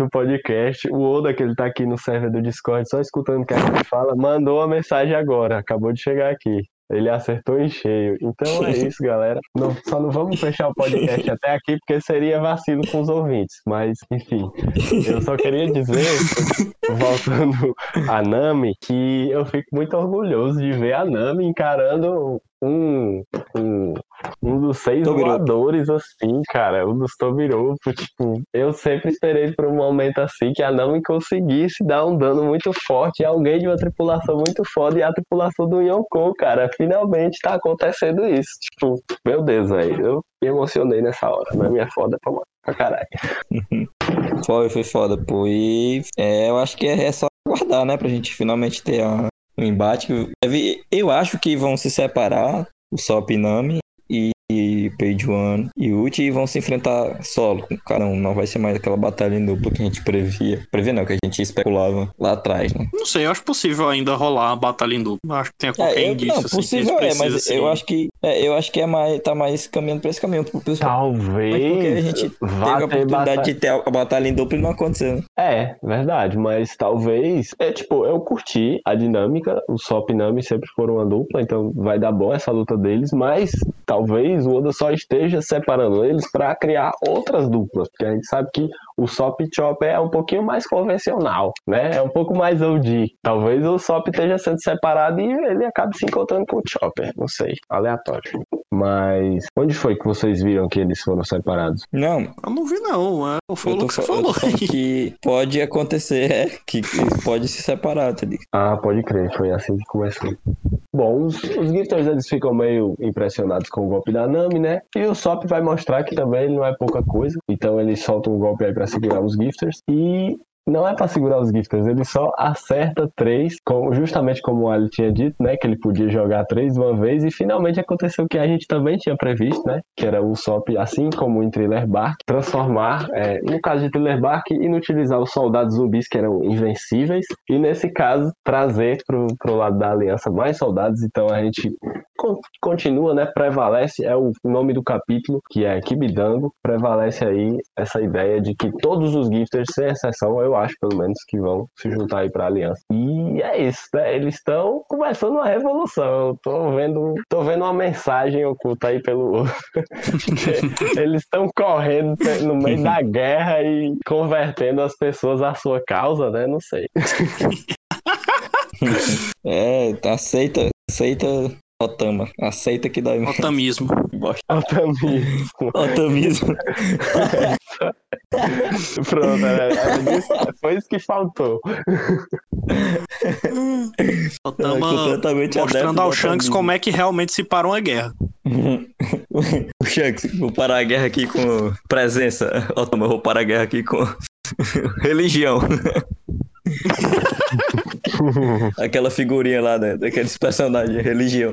do podcast. O Oda, que ele tá aqui no server do Discord, só escutando o que a gente fala, mandou a mensagem agora. Acabou de chegar aqui. Ele acertou em cheio. Então é *laughs* isso, galera. Não- só não vamos fechar o podcast até aqui, porque seria vacilo com os ouvintes. Mas, enfim, eu só queria dizer, voltando a Nami, que eu fico muito orgulhoso de ver a Nami encarando um, um, seis Tobiropo. voadores, assim, cara, um dos Tobiropo, tipo, eu sempre esperei por um momento assim que a Nami conseguisse dar um dano muito forte a alguém de uma tripulação muito foda e a tripulação do Yonkou, cara, finalmente tá acontecendo isso, tipo, meu Deus, velho, eu me emocionei nessa hora, Nami é foda pra, pra caralho. *laughs* Foi, foi foda, pô. E é, eu acho que é só aguardar, né? Pra gente finalmente ter a- um embate. Eu acho que vão se separar, o Sop e Nami e, Page One e Uchi vão se enfrentar solo um. Não vai ser mais aquela batalha em dupla que a gente previa. Previa não, que a gente especulava lá atrás, né? Não sei, eu acho possível ainda rolar a batalha em duplo. Eu Acho que tem qualquer É, eu, indício. não, assim, possível é, mas precisam, eu assim. acho que é, eu acho que é mais, tá mais caminhando pra esse caminho. Pro pessoal. Mas porque a Talvez gente vá teve a oportunidade batalha- de ter a a batalha em dupla e não aconteceu. né? É, verdade, mas talvez. É tipo, eu curti a dinâmica, o Sop e Nami sempre foram uma dupla, então vai dar bom essa luta deles, mas talvez o Oda só esteja separando eles pra criar outras duplas, porque a gente sabe que o Sop Chopper é um pouquinho mais convencional, né? É um pouco mais OG. Talvez o Sop esteja sendo separado e ele acabe se encontrando com o Chopper, não sei, aleatório. Mas onde foi que vocês viram que eles foram separados? Não, Eu não vi, não. É, foi o eu Lucas que tô falou. que pode acontecer, é, que, que pode se separar, tá ligado? Ah, pode crer, foi assim que começou. Bom, os, os Gifters eles ficam meio impressionados com o golpe da Nami, né? E o Sop vai mostrar que também ele não é pouca coisa. Então eles soltam um golpe aí pra segurar os Gifters. E não é pra segurar os Gifters, ele só acerta três, justamente como o Ali tinha dito, né? Que ele podia jogar três de uma vez. E finalmente aconteceu o que a gente também tinha previsto, né? Que era o Sop, assim como em Thriller Bark, transformar, é, no caso de Thriller Bark, inutilizar os soldados zumbis que eram invencíveis. E nesse caso, trazer pro, pro lado da aliança mais soldados. Então a gente continua, né? Prevalece, é o nome do capítulo, que é Kibidango. Prevalece aí essa ideia de que todos os gifters, sem exceção, eu acho pelo menos, que vão se juntar aí pra aliança. E é isso, né? Eles estão começando uma revolução. Eu tô vendo, tô vendo uma mensagem oculta aí pelo. *laughs* Eles estão correndo no meio da guerra e convertendo as pessoas à sua causa, né? Não sei. *laughs* É, aceita, Aceita Otama. Aceita que dói mais. Otamismo. Bosta. Altamismo. Otamismo. *laughs* Pronto, era, era isso- foi isso que faltou. Otama adepto mostrando do ao Shanks otamismo. como é que realmente se parou uma guerra. *laughs* o Shanks, vou parar a guerra aqui com presença. Otama, eu vou parar a guerra aqui com *laughs* religião. *laughs* Aquela figurinha lá, né? Daqueles personagens, religião.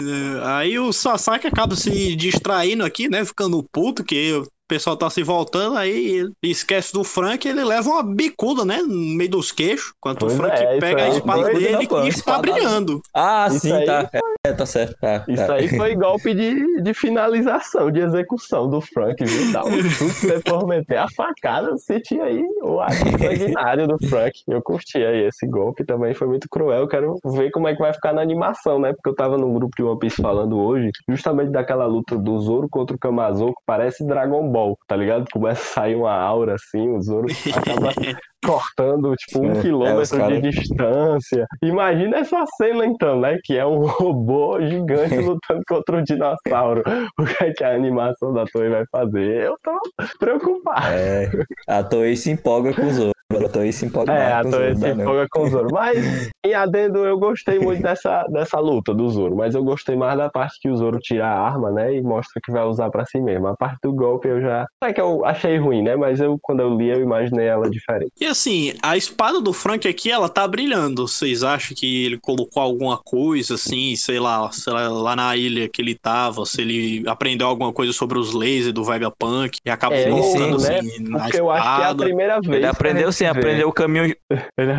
É, Aí o Sasaki acaba se distraindo aqui, né? Ficando puto, que o pessoal tá se voltando, aí ele esquece do Frank e ele leva uma bicuda, né? No meio dos queixos. Enquanto Pois o Frank é, pega a espada dele e está brilhando. Ah, Isso sim, aí- tá. É, tá certo. Tá, Isso tá. aí foi golpe de, de finalização, de execução do Frank, viu? Dá um chute, você for meter a facada, você tinha aí o ato sanguinário do Frank. Eu curti aí esse golpe, também foi muito cruel. Quero ver como é que vai ficar na animação, né? Porque eu tava num grupo de One Piece falando hoje, justamente daquela luta do Zoro contra o Kamazo, que parece Dragon Ball, tá ligado? Começa a sair uma aura assim, o Zoro acaba *laughs* cortando, tipo, um É, é, quilômetro cara- de distância. Imagina essa cena, então, né? Que é um *laughs* robô gigante lutando contra um dinossauro. O que é que a animação da Toei vai fazer? Eu tô preocupado. É, a Toei se empolga com os outros. A Toei se empolga É, a Toei se né, empolga com o Zoro. Mas, em adendo, eu gostei muito dessa, dessa luta do Zoro. Mas eu gostei mais da parte que o Zoro tira a arma, né? E mostra que vai usar pra si mesmo. A parte do golpe eu já. Não é que eu achei ruim, né? Mas eu, quando eu li, eu imaginei ela diferente. E assim, a espada do Frank aqui, ela tá brilhando. Vocês acham que ele colocou alguma coisa, assim, sei lá, sei lá, lá na ilha que ele tava, se ele aprendeu alguma coisa sobre os lasers do Vegapunk e acabou É, colocando sim, né? assim na Porque eu acho que é a primeira vez. Ele aprendeu sim. Aprendeu o caminho. Ele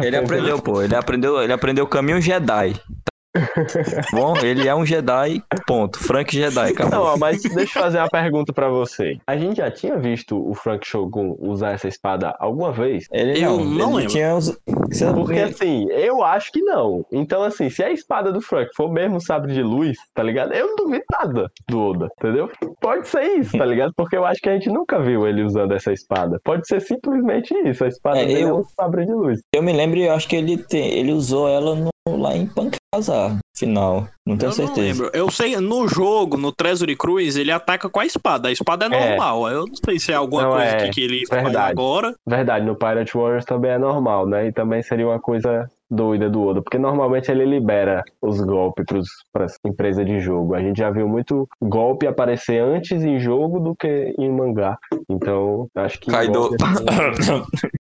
Ele aprendeu, pô. Ele aprendeu, ele aprendeu o caminho Jedi. Bom, ele é um Jedi, ponto. Frank Jedi, acabou. Não, mas deixa eu fazer uma pergunta pra você. A gente já tinha visto o Frank Shogun usar essa espada alguma vez? Ele Eu não, não lembro. tinha. Você- Porque assim, eu acho que não. Então, assim, se a espada do Frank for mesmo sabre de luz, tá ligado? Eu não duvido nada do Oda, entendeu? Pode ser isso, tá ligado? Porque eu acho que a gente nunca viu ele usando essa espada. Pode ser simplesmente isso. A espada É, dele é eu- um sabre de luz. Eu me lembro, eu acho que ele, tem, ele usou ela no- lá em Pancasar, final. Não tenho Eu não certeza. lembro. Eu sei, no jogo, no Treasury Cruise, ele ataca com a espada. A espada é É. normal. Eu não sei se é alguma Não, coisa é. que, ele faz Verdade. agora. Verdade, no Pirate Warriors também é normal, né? E também seria uma coisa doida do Oda, porque normalmente ele libera os golpes para as empresas de jogo. A gente já viu muito golpe aparecer antes em jogo do que em mangá. Então, acho que. Kaido. golpe *coughs* assim-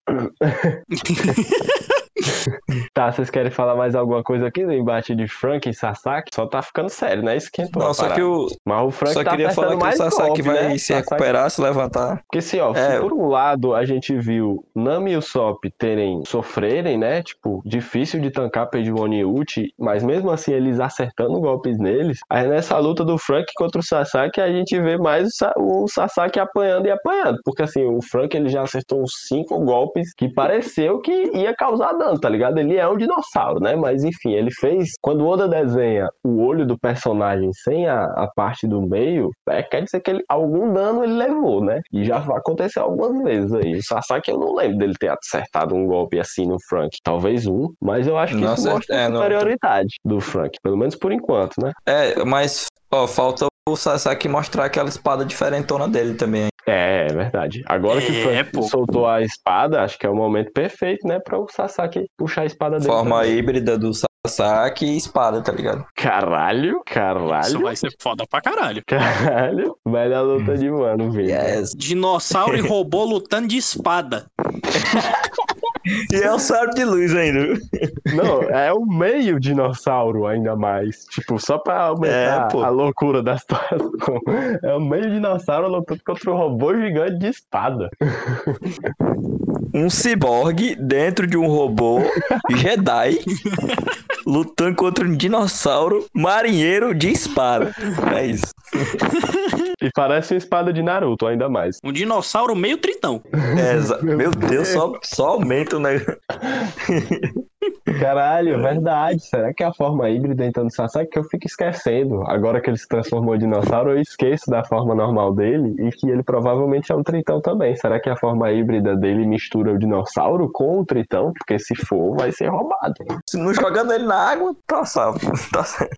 *coughs* *laughs* *laughs* Tá, vocês querem falar mais alguma coisa aqui do embate de Frank e Sasaki? Só tá ficando sério, né? Esquentou. Não, só parada. que o. Mas o Frank Só tá queria falar que o Sasaki golpe, vai né? se Sasaki- recuperar, se levantar. Porque assim, ó, É. se por um lado a gente viu Nami e o Sop terem, sofrerem, né? Tipo, difícil de tancar Peijuon e Uchi, mas mesmo assim eles acertando golpes neles, aí nessa luta do Frank contra o Sasaki a gente vê mais o, Sa- o Sasaki apanhando e apanhando. Porque assim, o Frank ele já acertou uns cinco golpes que pareceu que ia causar dano, tá ligado? Ele é um dinossauro, né? Mas enfim, ele fez. Quando o Oda desenha o olho do personagem sem a, a parte do meio, é, quer dizer que ele, algum dano ele levou, né? E já aconteceu algumas vezes aí. O Sasaki eu não lembro dele ter acertado um golpe assim no Frank. Talvez um, mas eu acho que Não isso mostra é, a não- superioridade do Frank. Pelo menos por enquanto, né? É, mas, ó, falta o Sasaki mostrar aquela espada diferentona dele também. É, é verdade. Agora que o É, Frank pô. soltou a espada, acho que é o momento perfeito, né? Pra o Sasaki puxar a espada dele. Forma também. híbrida do Sasaki e espada, tá ligado? Caralho, Isso caralho, vai ser foda pra caralho. caralho. Melhor luta de mano, velho. Yes. Dinossauro e robô lutando de espada. *laughs* E é o sábio de luz ainda. Não, é o meio dinossauro ainda mais. Tipo, só pra aumentar É, a loucura da situação. É o meio dinossauro lutando contra um robô gigante de espada. Um ciborgue dentro de um robô Jedi *laughs* lutando contra um dinossauro marinheiro de espada. É isso. E parece uma espada de Naruto, ainda mais. Um dinossauro meio tritão. É, *laughs* Meu Deus, só, só aumenta o negócio. Caralho, verdade. Será que é a forma híbrida então do Sasaki? Que eu fico esquecendo. Agora que ele se transformou em dinossauro, eu esqueço da forma normal dele e que ele provavelmente é um tritão também. Será que a forma híbrida dele mistura o dinossauro com o tritão? Porque se for, vai ser roubado. Se não jogando ele na água, tá salvo. Tá certo.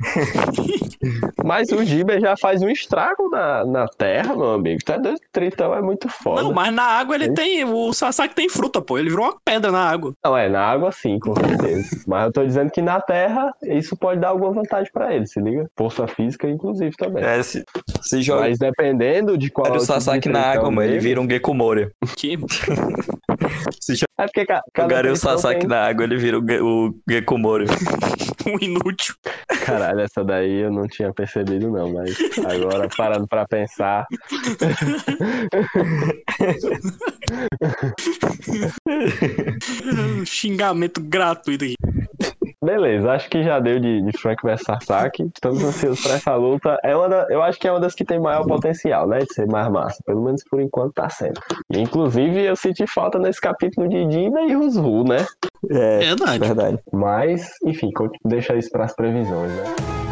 *laughs* Mas o Giber já faz um estrago na, na terra, meu amigo. Tá doido? O tritão é muito foda. Não, mas na água ele tem. O Sasaki tem fruta, pô. Ele virou uma pedra na água. Não, é, na água sim, com certeza. Mas eu tô dizendo que na Terra isso pode dar alguma vantagem pra ele, se liga? Força física, inclusive, também. É, se, se joga Mas dependendo de qual. o é o tipo Sasaki na água, mano, ele vira um Gekomori. Que *laughs* Se É porque cada o tritão Sasaki tem- na água, ele vira o, o Gekomori. *laughs* um inútil. Caralho, essa daí eu não tinha percebido, não, mas agora parando pra pensar. Um *laughs* xingamento gratuito aqui. Beleza, acho que já deu de, de Frank vs Sasaki. Estamos ansiosos pra essa luta. É uma da- eu acho que é uma das que tem maior potencial, né? De ser mais massa. Pelo menos por enquanto tá sendo. E, inclusive, eu senti falta nesse capítulo de Dina e Rusvu, né? É, Verdade. verdade. Mas, enfim, deixa isso pras previsões, né?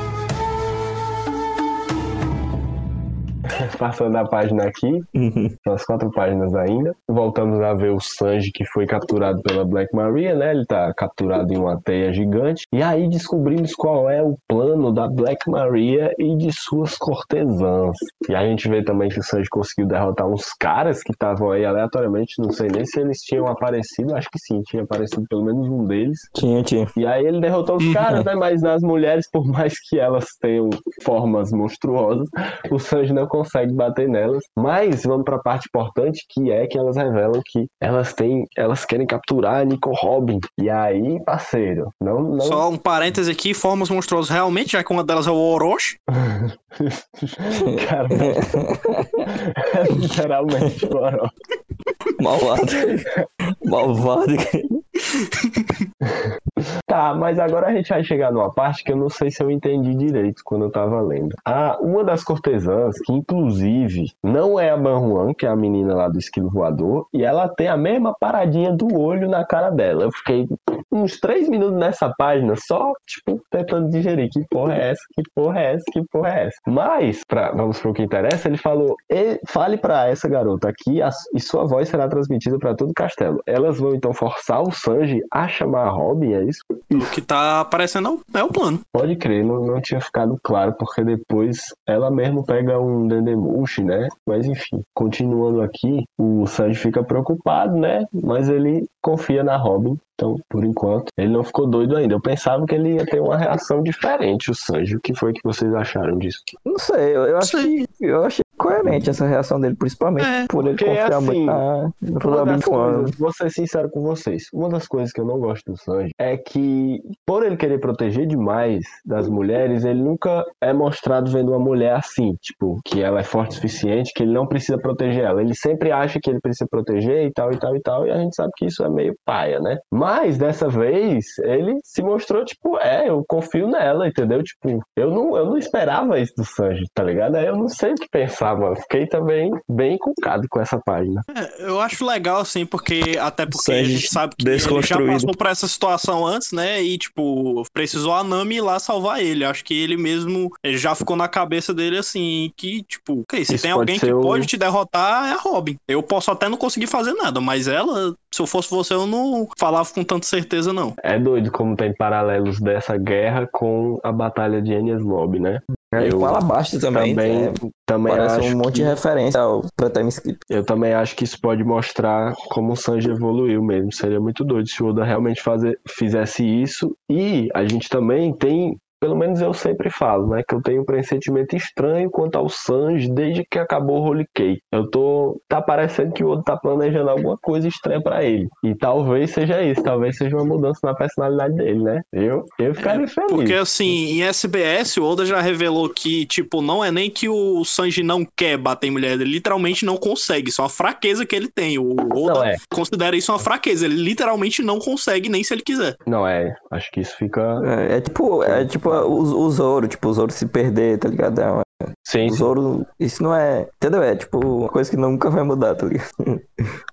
*laughs* Passando a página aqui, Uhum. quatro páginas ainda. Voltamos a ver o Sanji que foi capturado pela Black Maria, né? Ele tá capturado em uma teia gigante. E aí descobrimos qual é o plano da Black Maria e de suas cortesãs. E a gente vê também que o Sanji conseguiu derrotar uns caras que estavam aí aleatoriamente. Não sei nem se eles tinham aparecido. Acho que sim, tinha aparecido pelo menos um deles. Tinha, tinha. E aí ele derrotou os Uhum. caras, né? Mas nas mulheres, por mais que elas tenham formas monstruosas, o Sanji não consegue bater nelas. Mas vamos pra parte importante, que é que elas revelam que elas têm, elas querem capturar a Nico Robin. E aí, parceiro, não, não. Só um parêntese aqui, formas monstruosas realmente, já que uma delas é o Orochi. *laughs* Cara, *laughs* é literalmente, bora. Malvado. Malvado. Tá, mas agora a gente vai chegar numa parte que eu não sei se eu entendi direito quando eu tava lendo. Ah, uma das cortesãs, que inclusive não é a Banhuan, que é a menina lá do esquilo voador, e ela tem a mesma paradinha do olho na cara dela. Eu fiquei uns três minutos nessa página só, tipo, tentando digerir que porra é essa, que porra é essa, que porra é essa. Mas, pra, vamos pro que interessa, ele falou, "E- fale pra essa garota aqui a- e sua voz será transmitida pra todo o castelo. Elas vão então forçar o Sanji a chamar a Robin, é isso? O que tá aparecendo é o- é o plano. Pode crer, não, não tinha ficado claro, porque depois ela mesmo pega um Dendemushi, né? Mas enfim, continuando aqui, o Sanji fica preocupado, né? Mas ele confia na Robin, então, por enquanto, ele não ficou doido ainda. Eu pensava que ele ia ter uma reação diferente, o Sanji. O que foi que vocês acharam disso? Não sei, eu, eu que eu achei coerente essa reação dele, principalmente É, por ele confiar assim, muito na, no coisas, vou ser sincero com vocês, uma das coisas que eu não gosto do Sanji é que, por ele querer proteger demais das mulheres, ele nunca é mostrado vendo uma mulher assim, tipo, que ela é forte o suficiente, que ele não precisa proteger ela. Ele sempre acha que ele precisa proteger e tal, e tal, e tal, e a gente sabe que isso é meio paia, né? Mas, dessa vez, ele se mostrou, tipo, é, eu confio nela, entendeu? Tipo, eu não, eu não esperava isso do Sanji, tá ligado? Aí eu não sei o que pensar, mano. Fiquei também bem encucado com essa página. É, eu acho legal, assim, porque até porque a gente sabe que ele já passou por essa situação antes, né? E, tipo, precisou a Nami ir lá salvar ele. Acho que ele mesmo ele já ficou na cabeça dele assim, que, tipo, se Isso tem alguém que o- pode te derrotar, é a Robin. Eu posso até não conseguir fazer nada, mas ela, se eu fosse você, eu não falava com tanta certeza, não. É doido como tem paralelos dessa guerra com a batalha de Enies Lobby, né? Eu com Alabasta também. também, é, também parece um monte de que, referência ao Playtime Skip. eu também acho que isso pode mostrar como o Sanji evoluiu mesmo. Seria muito doido se o Oda realmente fazer, fizesse isso. E a gente também tem pelo menos eu sempre falo, né? Que eu tenho um pressentimento estranho quanto ao Sanji desde que acabou o Holy Cake. Eu tô. Tá parecendo que o Oda tá planejando alguma coisa estranha pra ele. E talvez seja isso, talvez seja uma mudança na personalidade dele, né? Eu, eu ficaria feliz. Porque assim, em SBS, o Oda já revelou que, tipo, não é nem que o Sanji não quer bater em mulher, ele literalmente não consegue. Isso é uma fraqueza que ele tem. O Oda Não, é. considera isso uma fraqueza. Ele literalmente não consegue, nem se ele quiser. Não, é. Acho que isso fica. É, é tipo, é tipo o, o Zoro, tipo, o Zoro se perder, tá ligado? É uma- Sim, o Zoro, isso não é. Entendeu? É tipo uma coisa que nunca vai mudar, tá ligado? *laughs*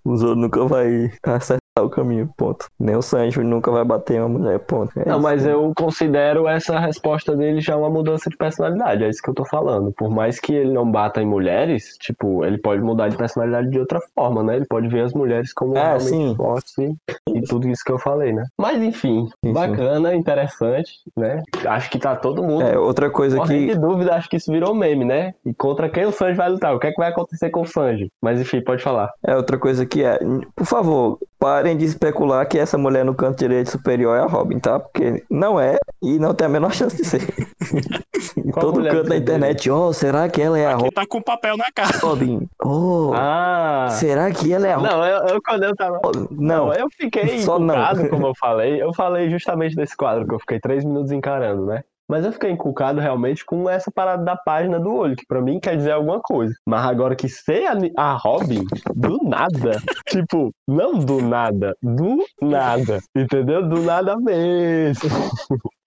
O Zoro nunca vai acertar o caminho, ponto. Nem o Sanji nunca vai bater uma mulher, ponto. É Não, isso. mas eu considero essa resposta dele já uma mudança de personalidade, é isso que eu tô falando. Por mais que ele não bata em mulheres, tipo, ele pode mudar de personalidade de outra forma, né? Ele pode ver as mulheres como É, realmente sim. fortes e, e tudo isso que eu falei, né? Mas enfim, sim. bacana, interessante, né? Acho que tá todo mundo É, outra coisa que. de dúvida, acho que isso virou meme, né? E contra quem o Sanji vai lutar? O que é que vai acontecer com o Sanji? Mas enfim, pode falar. É, outra coisa que é. Por favor, parem de especular que essa mulher no canto direito superior é a Robin, tá? Porque não é e não tem a menor chance de ser. *laughs* em todo canto da canto internet, oh, será que ela é a Aqui tá com papel na cara. Robin? Oh, *laughs* Ah! será que ela é a Robin? Não, eu, eu quando eu tava. Não, Não, eu fiquei Só não. como eu *laughs* falei. Eu falei justamente desse quadro que eu fiquei três minutos encarando, né? Mas eu fiquei encucado realmente com essa parada da página do olho, que pra mim quer dizer alguma coisa. Mas agora que ser a, a Robin, do nada. *laughs* tipo, não do nada, do nada. Entendeu? Do nada mesmo. *laughs*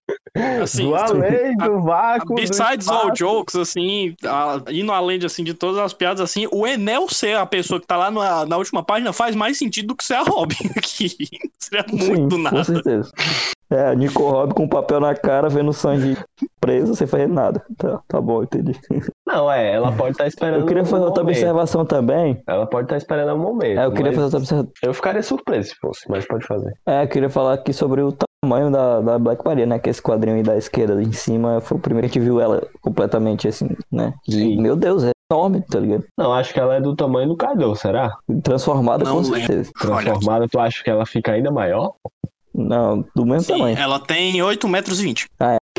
Assim, do *laughs* além do vácuo. do Besides all jokes, assim, a- indo além de, assim, de todas as piadas, assim, o Enel ser a pessoa que tá lá na, na última página faz mais sentido do que ser a Robin *laughs* aqui. Seria muito sim, do com nada. certeza. É, a Nico Robin com o papel na cara, vendo o Sanji preso sem fazer nada. Tá, tá bom, entendi. Não, é, ela pode estar esperando. Eu queria um fazer outra momento. observação também. Ela pode estar esperando um momento. É, eu queria fazer outra observação. eu ficaria surpreso se fosse, mas pode fazer. É, eu queria falar aqui sobre o tamanho da, da Black Maria, né? Que esse quadrinho aí da esquerda ali em cima foi o primeiro que a gente viu ela completamente assim, né? E, meu Deus, é enorme, tá ligado? Não, acho que ela é do tamanho do Kaido, será? Transformada Não com lembro. certeza. Transformada, tu acha que ela fica ainda maior? Não, do mesmo sim, tamanho. ela tem 8 metros e 20.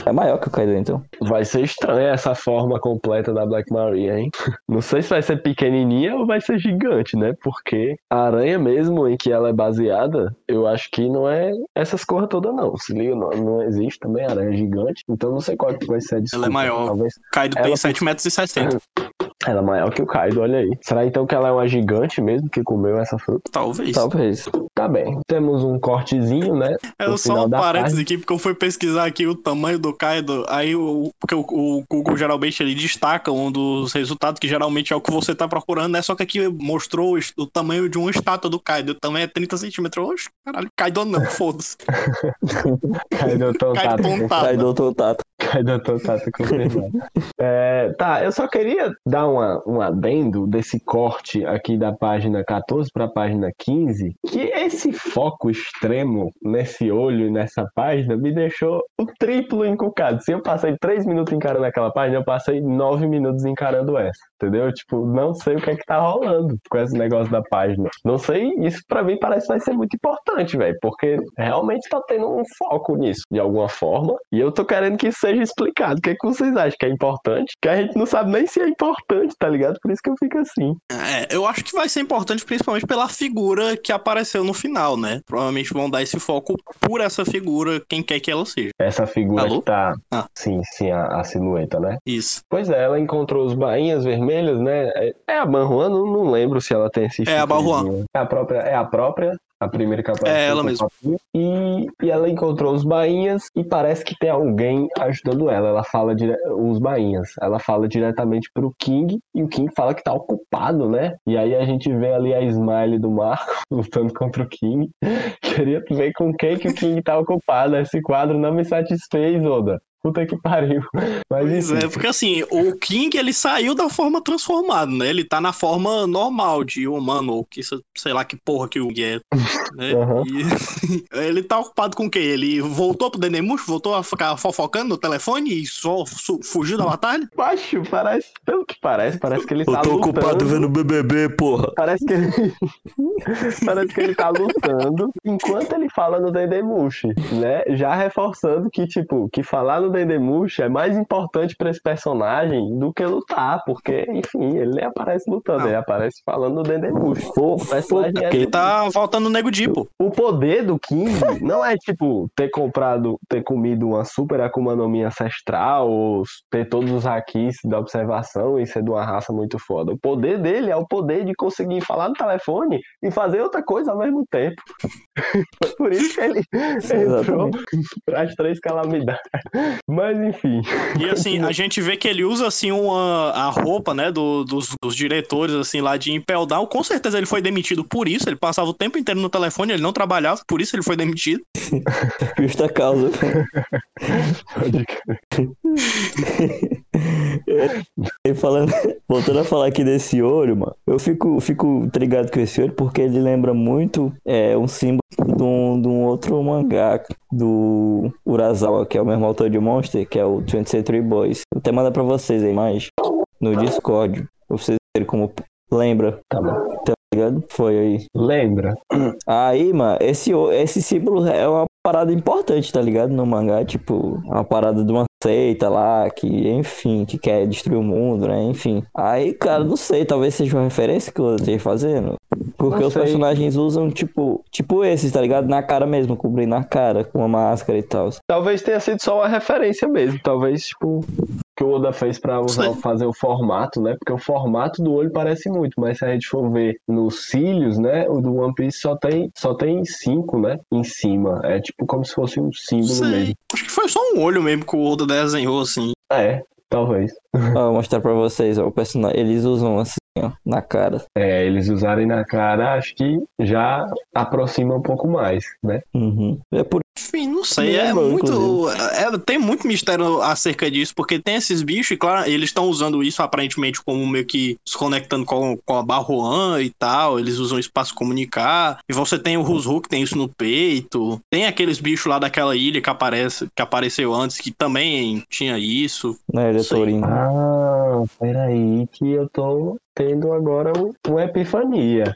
É maior que o Kaido, então. Vai ser estranha essa forma completa da Black Maria, hein? *laughs* Não sei se vai ser pequenininha ou vai ser gigante, né? Porque a aranha mesmo em que ela é baseada, eu acho que não é essas cores todas, não. Se liga, não, não existe também aranha gigante. Então não sei qual que vai ser a desculpa. Ela é maior. Talvez Kaido Ela tem por- 7 metros e 60. *laughs* ela é maior que o Kaido, olha aí. Será então que ela é uma gigante mesmo que comeu essa fruta? Talvez. Talvez. Tá bem. Temos um cortezinho, né? É só um parênteses aqui, porque eu fui pesquisar aqui o tamanho do Kaido, aí o, porque o, o Google geralmente ele destaca um dos resultados, que geralmente é o que você tá procurando, né? Só que aqui mostrou o, o tamanho de uma estátua do Kaido, também é 30 centímetros. Oxe, caralho, Kaido não, foda-se. *laughs* Kaido tontado. Kaido tontado. Kaido tontado confirmado. *laughs* É, tá, eu só queria dar uma, um adendo desse corte aqui da página 14 para a página 15, que esse foco extremo nesse olho e nessa página me deixou o triplo encucado. Se eu passei 3 minutos encarando aquela página, eu passei 9 minutos encarando essa, entendeu? Tipo, não sei o que é que tá rolando com esse negócio da página. Não sei, isso pra mim parece que vai ser muito importante, velho, porque realmente tá tendo um foco nisso, de alguma forma, e eu tô querendo que isso seja explicado. O que, é que vocês acham que é importante? Que a gente não sabe nem se é importante, tá ligado? Por isso que eu fico assim. É, eu acho que vai ser importante principalmente pela figura que apareceu no final, né? Provavelmente vão dar esse foco por essa figura, quem quer que ela seja. Essa figura Alô? que tá. Ah. Sim, sim, a, a silhueta, né? Isso. Pois é, ela encontrou os bainhas vermelhas, né? É- É a Banruan, não, não lembro se ela tem esse É a Banruan. chifrezinho. É a própria, é a própria, a primeira que apareceu. É ela mesma. E, e ela encontrou os bainhas e parece que tem alguém ajudando ela. Ela fala dire... os bainhas. Ela fala diretamente pro King e o King fala que tá ocupado, né? E aí a gente vê ali a Smile do Marco *laughs* lutando contra o King. *laughs* Queria ver com quem que o King tá ocupado. Esse quadro não me satisfez, Oda. Puta que pariu. Mas Pois enfim. é, porque assim, o King ele saiu da forma transformada, né? Ele tá na forma normal de humano, ou que sei lá que porra que o King é. Né? *laughs* Aham. E *laughs* ele tá ocupado com o quê? Ele voltou pro Denemush, voltou a ficar fofocando no telefone e só fugiu da batalha? Baixo, parece, pelo que parece, parece que ele Eu tá tô lutando. ocupado vendo BBB, porra. Parece que ele... *laughs* parece que ele tá lutando enquanto ele fala no Dendemushi, né? Já reforçando que, tipo, que falar no Dendemushi é mais importante pra esse personagem do que lutar, porque, enfim, ele nem aparece lutando, Não. ele aparece falando no Dendemushi. O personagem é Porque ele tá voltando no Nego Dipo. o poder do King não é tipo ter comprado, ter comido uma super Akuma no Mi ancestral ou ter todos os hakis da observação e ser de uma raça muito foda. O poder dele é o poder de conseguir falar no telefone e fazer outra coisa ao mesmo tempo. Foi *laughs* por isso que ele entrou *laughs* as três calamidades. Mas enfim. E assim, a *laughs* gente vê que ele usa assim uma, a roupa, né, do, dos, dos diretores, assim, lá de Impel Down. Com certeza ele foi demitido por isso. Ele passava o tempo inteiro no telefone, ele não trabalhava, por isso ele foi demitido. Justa causa. *laughs* Pode crer. *laughs* E falando, *laughs* voltando a falar aqui desse olho, mano, eu fico, fico intrigado com esse olho porque ele lembra muito é, um símbolo de um, de um outro mangá do Urasawa, que é o mesmo autor de Monster, que é o 20th Century Boys. Vou até mandar pra vocês aí mais no Discord, pra vocês verem como lembra, Tá bom. tá ligado? Foi aí. Lembra? Aí, mano, esse, esse símbolo é uma parada importante, tá ligado? No mangá, tipo, uma parada de uma seita lá, que, enfim, que quer destruir o mundo, né? Enfim. Aí, cara, não sei, talvez seja uma referência que eu esteja fazendo. Porque Não os sei. personagens usam, tipo, tipo esses, tá ligado? Na cara mesmo, cobrindo a cara, com uma máscara e tal. Talvez tenha sido só uma referência mesmo. Talvez, tipo, que o Oda fez Sim. *laughs* fazer o formato, né? Porque o formato do olho parece muito, mas se a gente for ver nos cílios, né? O do One Piece só tem, só tem cinco, né? Em cima. É tipo como se fosse um símbolo Sei. mesmo. Acho que foi só um olho mesmo que o Oda desenhou, assim. É, talvez. Ó, *laughs* vou mostrar pra vocês, ó, o personagem, eles usam assim, ó, na cara. É, eles usarem na cara, acho que já aproxima um pouco mais, né? Uhum. É por Enfim, não sei, é lembrou, muito. É, tem muito mistério acerca disso, porque tem esses bichos, e claro, eles estão usando isso aparentemente como meio que se conectando com, com a Barroan e tal. Eles usam isso pra se comunicar. E você tem o Rusru que tem isso no peito. Tem aqueles bichos lá daquela ilha que aparece, que apareceu antes, que também tinha isso. ele é Sim. Torino. Ah, peraí, que eu tô tendo agora um- uma epifania.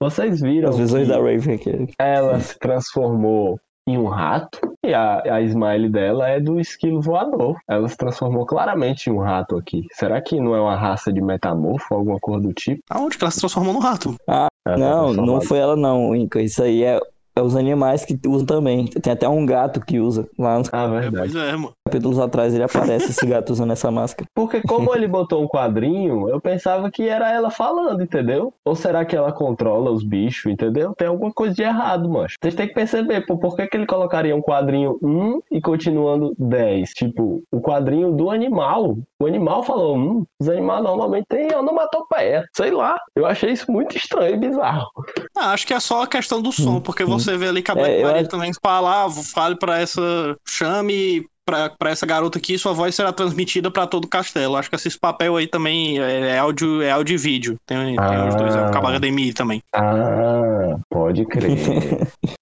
Vocês viram As visões que da Raven aqui. ela se transformou em um rato e a, a smile dela é do esquilo voador. Ela se transformou claramente em um rato aqui. Será que não é uma raça de metamorfo, alguma coisa do tipo? Aonde que ela se transformou no rato? Ela tá Não, não foi ela não, Inca. Isso aí é, é os animais que usam também. Tem até um gato que usa. Lá nos Ah, É, verdade. pois é, mano. capítulos atrás ele aparece, esse gato usando essa máscara. *laughs* Porque como ele botou um quadrinho, eu pensava que era ela falando, entendeu? Ou será que ela controla os bichos, entendeu? Tem alguma coisa de errado, mancho. Vocês têm que perceber, pô, por que, que ele colocaria um quadrinho 1 e continuando 10? Tipo, o quadrinho do animal. O animal falou 1. Os animais normalmente têm onomatopeia. Sei lá. Eu achei isso muito estranho e bizarro. Ah, acho que é só a questão do som, porque você vê ali que a Black É, eu Maria acho- também fala, ah, fale pra essa. chame pra, pra essa garota aqui, sua voz será transmitida pra todo o castelo. Acho que esse papel aí também é, é áudio, é áudio e vídeo. Tem, tem os dois, é Ah. o Cabo HDMI também. Ah, pode crer.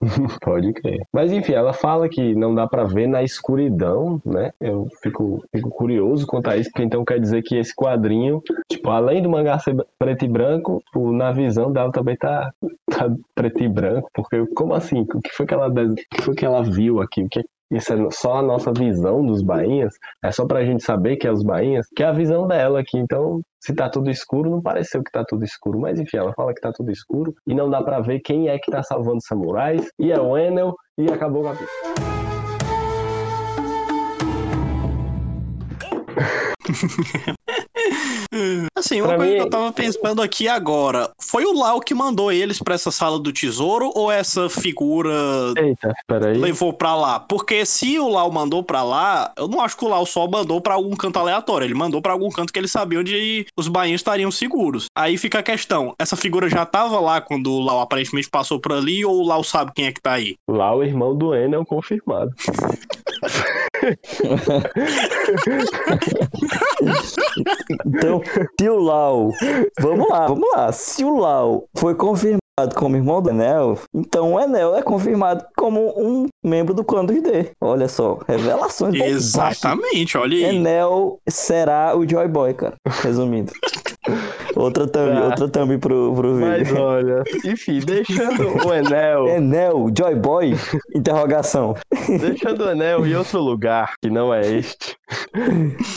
*laughs* pode crer. Mas enfim, ela fala que não dá pra ver na escuridão, né? Eu fico, fico curioso quanto a isso, porque então quer dizer que esse quadrinho, tipo, além do mangá ser preto e branco, o- na visão dela também tá, tá preto e branco, porque como assim? O que foi que ela, o que foi que ela viu aqui? O que isso é só a nossa visão dos bainhas? É só pra gente saber que é os bainhas? Que é a visão dela aqui, então se tá tudo escuro, não pareceu que tá tudo escuro. Mas enfim, ela fala que tá tudo escuro e não dá pra ver quem é que tá salvando os samurais. E é o Enel e acabou o capítulo. *laughs* Assim, uma Pra coisa mim- que eu tava pensando aqui agora, foi o Lau que mandou eles pra essa sala do tesouro ou essa figura Eita, levou pra lá? Porque se o Lau mandou pra lá, eu não acho que o Lau só mandou pra algum canto aleatório, ele mandou pra algum canto que ele sabia onde os bainhos estariam seguros. Aí fica a questão, essa figura já tava lá quando o Lau aparentemente passou por ali ou o Lau sabe quem é que tá aí? O irmão do Enel confirmado. *laughs* Então, se o Lau. Vamos lá, vamos lá. Se o Lau foi confirmado como irmão do Enel, então o Enel é confirmado como um membro do clã dos D. Olha só, revelações. Exatamente, olha aí. Enel será o Joy Boy, cara. Resumindo. *laughs* outra thumb, Tá. outra thumb pro, pro Mas vídeo. olha, enfim, deixando o Enel, *laughs* Enel, Joy Boy? Interrogação. deixando o Enel em outro lugar, que não é este.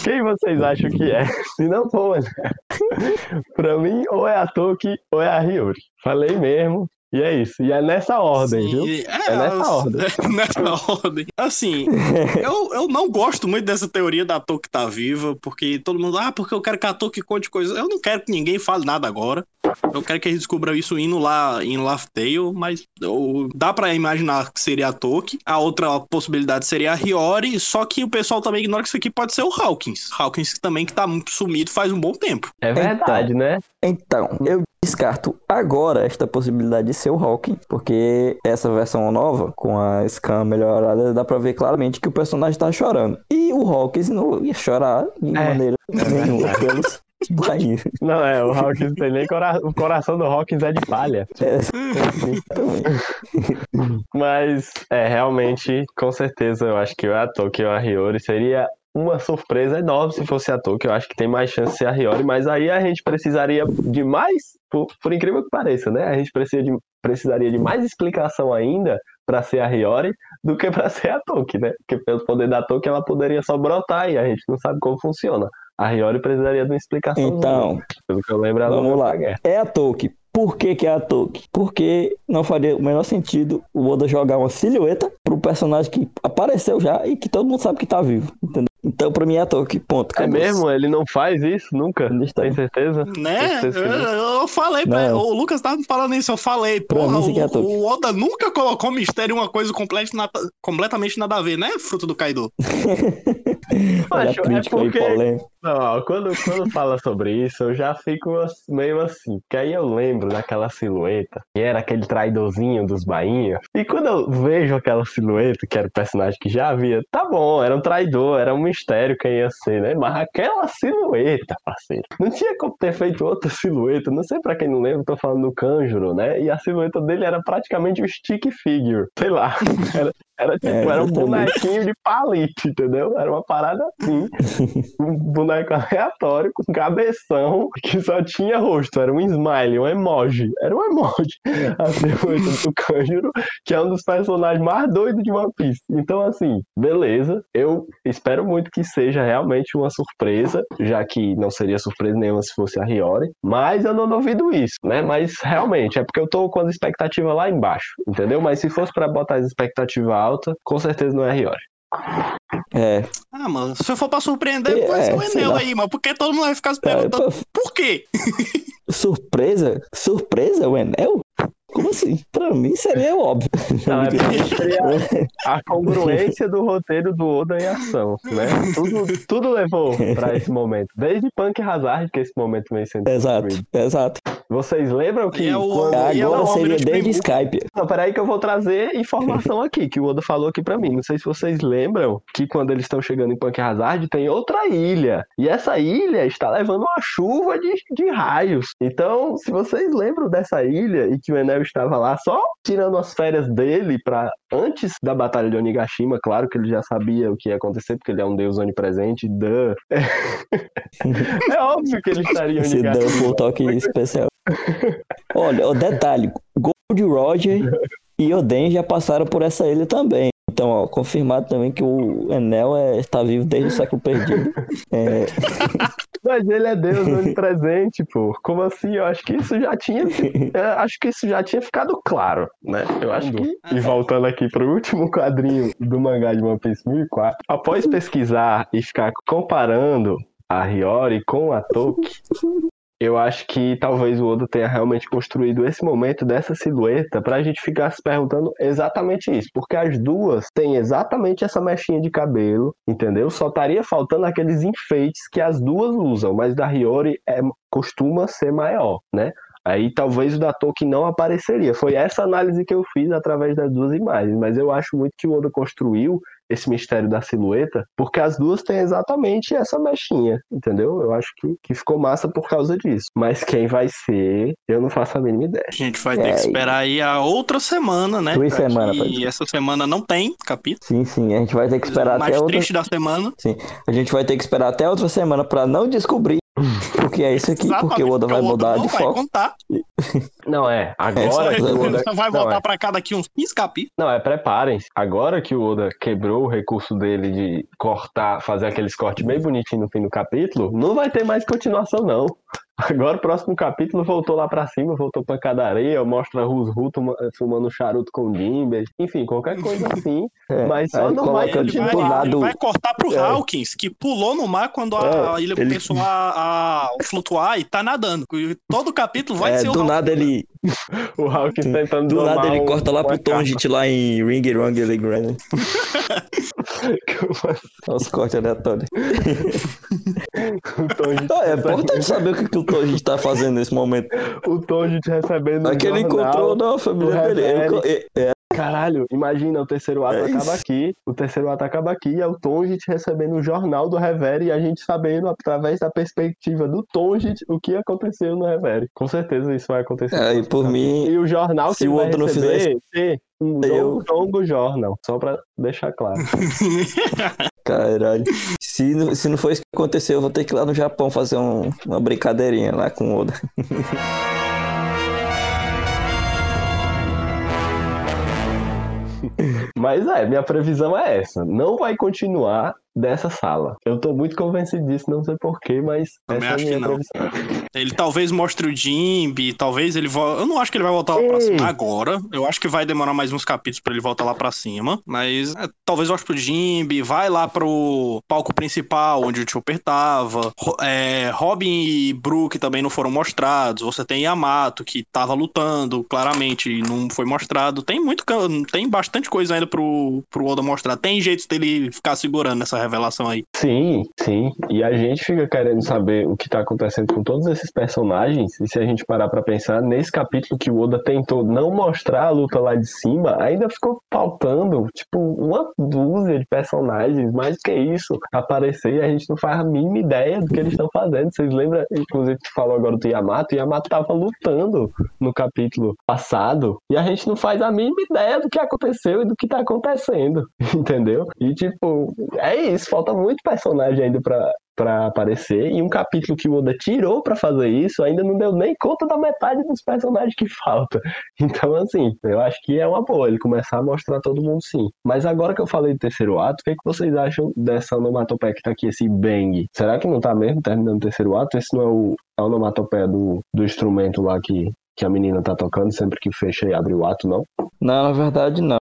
Quem vocês acham que é? Se não for o Enel. pra mim, ou é a Toki ou é a Hiyori. Falei mesmo. E é isso. E é nessa ordem, Sim, viu? É, É nessa ordem. *laughs* nessa ordem. Assim, *laughs* eu, eu não gosto muito dessa teoria da Toque tá viva, porque todo mundo, ah, porque eu quero que a Toque conte coisas. Eu não quero que ninguém fale nada agora. Eu quero que eles descubram isso indo lá em Laugh Tale, mas eu- dá pra imaginar que seria a Toque. A outra possibilidade seria a Hiyori, só que o pessoal também ignora que isso aqui pode ser o Hawkins. Hawkins também que tá sumido faz um bom tempo. É verdade, né? Então, eu descarto agora esta possibilidade de ser o Hawking, porque essa versão nova, com a scan melhorada, dá pra ver claramente que o personagem tá chorando. E o Hawkins não ia chorar de É, maneira nenhuma verdade. pelos Bahia. Não, é, o Hawkins tem nem cora... O coração do Hawkins é de palha. É, *laughs* Mas, é, realmente, com certeza, eu acho que o Atoki ou a Hiyori seria uma surpresa enorme se fosse a Atoki. Eu acho que tem mais chance de ser a Hiyori, mas aí a gente precisaria de mais, por, por incrível que pareça, né? A gente precisa de, precisaria de mais explicação ainda pra ser a Hiyori do que pra ser a Toki, né? Porque pelo poder da Toki ela poderia só brotar e a gente não sabe como funciona. A Hiyori precisaria de uma explicação. Então, pelo que eu lembro, ela vamos lá. É a Toki. Por que, que é a Toki? Porque não faria o menor sentido o Oda jogar uma silhueta pro personagem que apareceu já e que todo mundo sabe que tá vivo. Entendeu? Então, pra mim é a Toki. Ponto. É acabou. mesmo? Ele não faz isso nunca? Ele está- Tem certeza? Né? Eu, eu falei pra Não. O Lucas tava me falando isso, eu falei. Pra Porra, mim, isso aqui é o, Toque. o Oda nunca colocou mistério em uma coisa completa, nada- completamente nada a ver, né? Fruto do Kaido. *laughs* Olha Acho- é aí, porque- polêmica. Não, quando, quando fala sobre isso, eu já fico meio assim. Porque aí eu lembro daquela silhueta, que era aquele traidorzinho dos bainhas. E quando eu vejo aquela silhueta, que era o personagem que já havia, tá bom, era um traidor, era um mistério quem ia ser, né? Mas aquela silhueta, parceiro. Não tinha como ter feito outra silhueta. Não sei pra quem não lembra, tô falando do Kanjuro, né? E a silhueta dele era praticamente um stick figure. Sei lá. *laughs* Era, era tipo, É, era um bonequinho de palito, entendeu? Era uma parada assim *laughs* um boneco aleatório com cabeção que só tinha rosto, era um smile, um emoji, era um emoji. A silhueta do Kanjuro, que é um dos personagens mais doidos de One Piece. Então, assim, beleza, eu espero muito que seja realmente uma surpresa, já que não seria surpresa nenhuma se fosse a Hiyori, mas eu não duvido isso, né? Mas realmente, é porque eu tô com as expectativas lá embaixo, entendeu? Mas se fosse pra botar as expectativas altas, com certeza não é a Hiyori. É, Ah, mano, se eu for pra surpreender, É, vai ser o Enel lá. aí, mano. Porque todo mundo vai ficar se é, perguntando pô, por quê? *laughs* surpresa? Surpresa, o Enel? Como assim? Pra mim seria óbvio. *laughs* Não, é porque seria a congruência do roteiro do Oda em ação, né? Tudo, tudo levou pra esse momento. Desde Punk Hazard que esse momento vem sendo exato, construído. exato. Vocês lembram que E é o- quando... ela Agora seria desde Skype. Não, peraí que eu vou trazer informação *laughs* aqui, que o Oda falou aqui pra mim. Não sei se vocês lembram que quando eles estão chegando em Punk Hazard tem outra ilha. E essa ilha está levando uma chuva de, de raios. Então, se vocês lembram dessa ilha e que o Enel estava lá só tirando as férias dele para antes da batalha de Onigashima, claro que ele já sabia o que ia acontecer, porque ele é um deus onipresente. Duh. *laughs* é óbvio que ele estaria em Esse dá Onigashima. um *laughs* toque especial. Olha, o detalhe: Gold Roger e Oden já passaram por essa ilha também. Então, ó, confirmado também que o Enel é, está vivo desde o século perdido. *laughs* É, Mas ele é Deus onipresente, pô. Como assim? Eu acho que isso já tinha. acho que isso já tinha ficado claro, né? Eu acho que. E voltando aqui pro último *laughs* quadrinho do mangá de One Piece 1004, após pesquisar e ficar comparando a Hiyori com a Toki, eu acho que talvez o Oda tenha realmente construído esse momento dessa silhueta pra gente ficar se perguntando exatamente isso. Porque as duas têm exatamente essa mechinha de cabelo, entendeu? Só estaria faltando aqueles enfeites que as duas usam, mas da Hiyori é, costuma ser maior, né? Aí talvez o da Toki não apareceria. Foi essa análise que eu fiz através das duas imagens. Mas eu acho muito que o Oda construiu esse mistério da silhueta, porque as duas têm exatamente essa mechinha, entendeu? Eu acho que, que ficou massa por causa disso. Mas quem vai ser, eu não faço a mínima ideia. A gente vai ter É, que e- esperar aí a outra semana, né? Duas semanas, E essa semana não tem capítulo. sim, sim, a gente vai ter que esperar mais até outra. triste da semana. A gente vai ter que esperar até outra semana pra não descobrir o que é isso aqui, porque o Oda vai porque mudar não de vai foco. contar. Não é, agora que o Oda. *laughs* vai Não, voltar é. pra cá daqui uns 15 capítulos. Não, é preparem-se. Agora que o Oda quebrou o recurso dele de cortar, fazer aqueles cortes bem bonitinhos no fim do capítulo, não vai ter mais continuação, não. Agora o próximo capítulo voltou lá pra cima, voltou pra areia, mostra Rusru fumando charuto com Jimber, enfim, qualquer coisa *laughs* assim. É, mas só não vai Ele vai, continuar. lado- ele vai cortar pro É. Hawkins, que pulou no mar quando a É, ilha ele- começou a, a flutuar e tá nadando. Todo capítulo vai é, ser o do Hawkins. nada ele, O Hawkins tentando do domar nada ele um- corta lá pro Tom, gente lá em Ring Wrong Grand. *laughs* Os cortes aleatórios. o Tom Hit Ah, é importante saber o que, que o Tom gente tá fazendo nesse momento. O Tom Hit recebendo um É que ele jornal. encontrou na família do dele. Ele co- é- é, Caralho, imagina, o terceiro ato É acaba isso. aqui, o terceiro ato acaba aqui, e é o Tonjit recebendo o jornal do Revere e a gente sabendo, através da perspectiva do Tonjit, o que aconteceu no Revere. Com certeza isso vai acontecer. é, e por mim, E o jornal se que o vai outro não receber ser um eu- longo jornal, só pra deixar claro. *laughs* caralho. Se, não- se não for isso que aconteceu, eu vou ter que ir lá no Japão fazer um- uma brincadeirinha lá com o Oda. *laughs* Mas é, minha previsão é essa. Não vai continuar dessa sala. Eu tô muito convencido disso, não sei porquê, mas Também essa é a acho minha que não. previsão. Ele talvez mostre o Jimby, talvez ele volte. Eu não acho que ele vai voltar lá pra Ei. cima agora. Eu acho que vai demorar mais uns capítulos pra ele voltar lá pra cima. Mas é, talvez volte pro Jimby, vai lá pro palco principal, onde o Chopper tava. É, Robin e Brook também não foram mostrados. Você tem Yamato, que tava lutando claramente e não foi mostrado. Tem muito. Tem bastante coisa ainda pro, pro Oda mostrar. Tem jeitos dele ficar segurando essa revelação aí. Sim, sim. E a gente fica querendo saber o que tá acontecendo com todos esses personagens. E se a gente parar pra pensar, nesse capítulo que o Oda tentou não mostrar a luta lá de cima, ainda ficou faltando, tipo, uma dúzia de personagens, mais do que isso, aparecer e a gente não faz a mínima ideia do que eles estão fazendo. Vocês lembram, inclusive, que falou agora do Yamato? O Yamato tava lutando no capítulo passado e a gente não faz a mínima ideia do que aconteceu e do que tá acontecendo, *laughs* entendeu? E, tipo, é isso, falta muito personagem ainda pra, pra aparecer. E um capítulo que o Oda tirou pra fazer isso ainda não deu nem conta da metade dos personagens que *laughs* falta. Então, assim, eu acho que é uma boa ele começar a mostrar todo mundo sim. Mas agora que eu falei do terceiro ato, o que, é que vocês acham dessa onomatopeia que tá aqui, esse bang? Será que não tá mesmo terminando o terceiro ato? Esse não é o, a onomatopeia do, do instrumento lá que, que a menina tá tocando sempre que fecha e abre o ato, não? Não, na verdade não.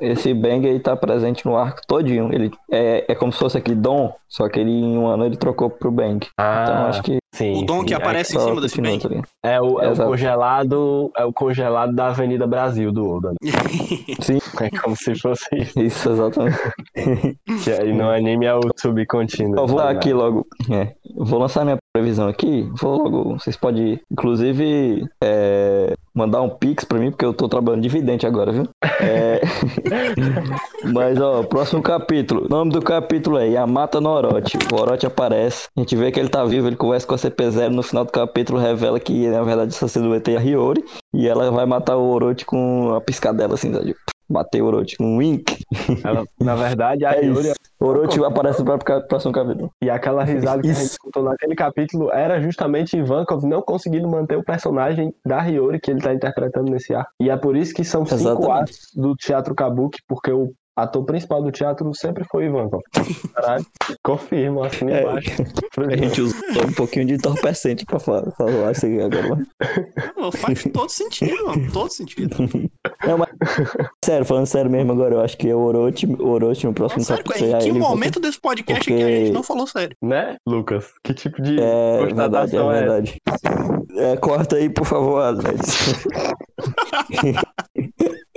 Esse Bang aí tá presente no arco todinho. Ele é, é como se fosse aquele Dom, só que ele em um ano ele trocou pro Bang. Então acho que sim. O Dom que sim. aparece em só cima desse ligado? É o, é o congelado, é o congelado da Avenida Brasil do Oda. né? *laughs* Sim. É como se fosse isso. Isso, exatamente. *laughs* Que aí no anime é o subcontínuo. Eu vou dar aqui logo. é, vou lançar minha previsão aqui. Vou logo. Vocês podem, inclusive, é, mandar um pix pra mim, porque eu tô trabalhando de vidente agora, viu? É, *laughs* Mas, ó, próximo capítulo. O nome do capítulo é Yamata no Orochi. O Orochi aparece. A gente vê que ele tá vivo. Ele conversa com a CP0. No final do capítulo, revela que, na verdade, essa silhueta é a Hiyori. E ela vai matar o Orochi com uma piscadela assim, sabe? Bater o Orochi com um wink. Ela- na verdade, *laughs* a É Yuri Orochi aparece no próprio próximo capítulo. e aquela risada que a gente escutou naquele capítulo era justamente Ivankov não conseguindo manter o personagem da Hiyori que ele tá interpretando nesse ar. E é por isso que são cinco Exatamente. atos do teatro Kabuki, porque o ator principal do teatro sempre foi Ivankov. Caralho, confirmo, assim É. embaixo. A gente usou um pouquinho de entorpecente pra fa- falar isso aqui agora. mas- Pô, Faz todo sentido, mano. Todo sentido. *laughs* Não, mas... Sério, falando sério mesmo agora, eu acho que é o Orochi, o Orochi no próximo Sério, capítulo que ele. momento desse podcast porque- que a gente não falou sério? Né, Lucas? Que tipo de É verdade, é constatação é, essa? verdade. É, corta aí, por favor, Alex. *laughs* *laughs*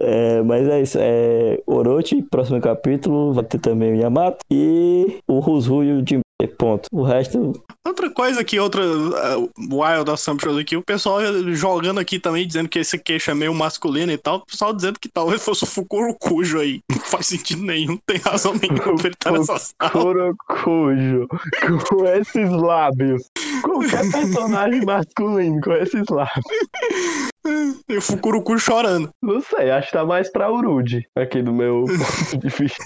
É, mas é isso. É, Orochi, próximo capítulo, vai ter também o Yamato e o Ruzu e o Jinbe. Ponto. O resto, Outra coisa que outra uh, Wild Assumptions aqui, o pessoal jogando aqui também, dizendo que esse queixo é meio masculino e tal. O pessoal dizendo que talvez fosse o Fukuro Cujo aí. Não faz sentido nenhum, tem razão nenhuma pra ele estar nessa sala. Corocujo, com esses lábios. Qualquer personagem masculino com esses lábios. *laughs* E o Fukuro Cujo chorando. Não sei, acho que tá mais pra Urude aqui do meu *laughs* ponto de vista.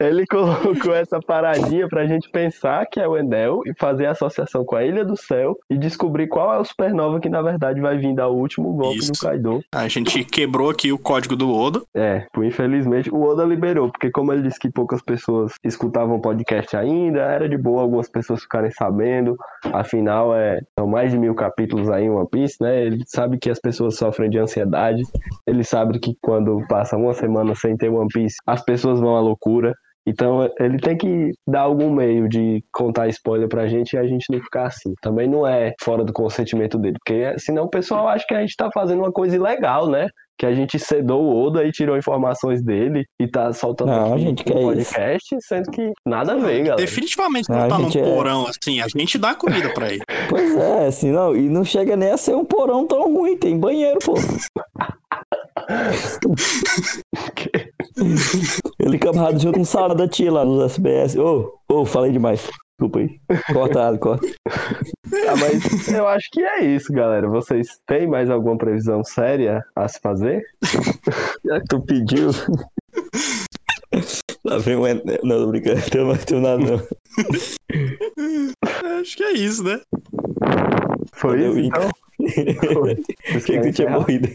Ele *laughs* colocou essa paradinha pra gente pensar que é o Enel e fazer associação com a Ilha do Céu e descobrir qual é o supernova que na verdade vai vir dar o último golpe Isso. no Kaido. A gente quebrou aqui o código do Oda. É, infelizmente o Oda liberou, porque como ele disse que poucas pessoas escutavam o podcast ainda, era de boa algumas pessoas ficarem sabendo. Afinal, é, são mais de mil capítulos aí em One Piece, né? Ele sabe que as pessoas sofrem de ansiedade. Ele sabe que quando passa uma semana sem ter One Piece, as pessoas vão à loucura. Então ele tem que dar algum meio de contar spoiler pra gente e a gente não ficar assim. Também não é fora do consentimento dele, porque senão o pessoal acha que a gente tá fazendo uma coisa ilegal, né? Que a gente cedou o Oda e tirou informações dele e tá soltando Não, aqui gente, que no é isso? podcast, sendo que nada a ver, galera. Definitivamente Ah, não tá num é- porão assim. A gente dá comida pra ele. *laughs* Pois é, assim, não, e não chega nem a ser um porão tão ruim, tem banheiro, pô. *laughs* Ele camarada junto com sala da tia lá nos SBS. Ô, ô, falei demais. Desculpa aí. Corta, Ali, corta. Ah, mas eu acho que é isso, galera. Vocês têm mais alguma previsão séria a se fazer? Já que tu pediu. Lá vem o. En- Não, tô brincando, não tem nada não. Acho que é isso, né? Foi Valeu, isso, então? Foi. Achei que tu tinha morrido.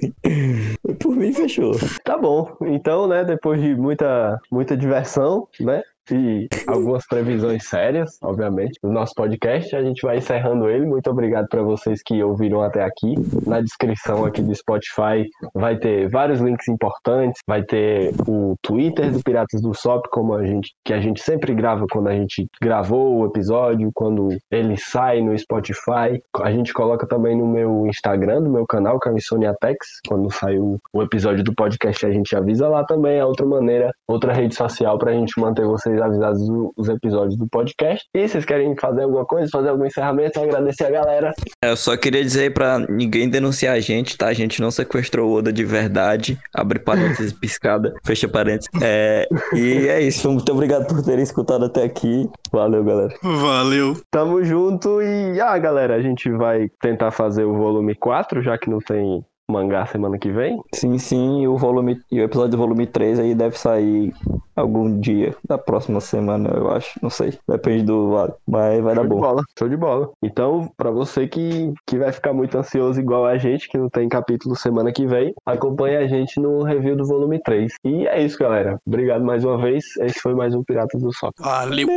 Por mim, fechou. Tá bom. Então, né, depois de muita, muita diversão, né? E algumas previsões sérias, obviamente, do nosso podcast, a gente vai encerrando ele. Muito obrigado para vocês que ouviram até aqui. Na descrição aqui do Spotify vai ter vários links importantes, vai ter o Twitter do Piratas do Sop, como a gente que a gente sempre grava quando a gente gravou o episódio, quando ele sai no Spotify. A gente coloca também no meu Instagram, do meu canal, que é o Insoniatex. Quando sai o, o episódio do podcast, a gente avisa lá também. É outra maneira, outra rede social pra gente manter vocês avisados dos episódios do podcast. E vocês querem fazer alguma coisa, fazer algum encerramento, agradecer a galera. É, Eu só queria dizer aí pra ninguém denunciar a gente, tá? A gente não sequestrou o Oda de verdade. Abre parênteses, *laughs* piscada, fecha parênteses. É, e é isso. Muito obrigado por terem escutado até aqui. Valeu, galera. Valeu. Tamo junto e, ah, galera, a gente vai tentar fazer o volume 4, já que não tem mangá semana que vem. Sim, sim, e o volume e o episódio do volume 3 aí deve sair algum dia da próxima semana, eu acho. Não sei. Depende do. Mas vai dar Show de bom. bola, show de bola. Então, pra você que, que vai ficar muito ansioso igual a gente, que não tem capítulo semana que vem, acompanhe a gente no review do volume 3. E é isso, galera. Obrigado mais uma vez. Esse foi mais um Piratas do Sol. Valeu.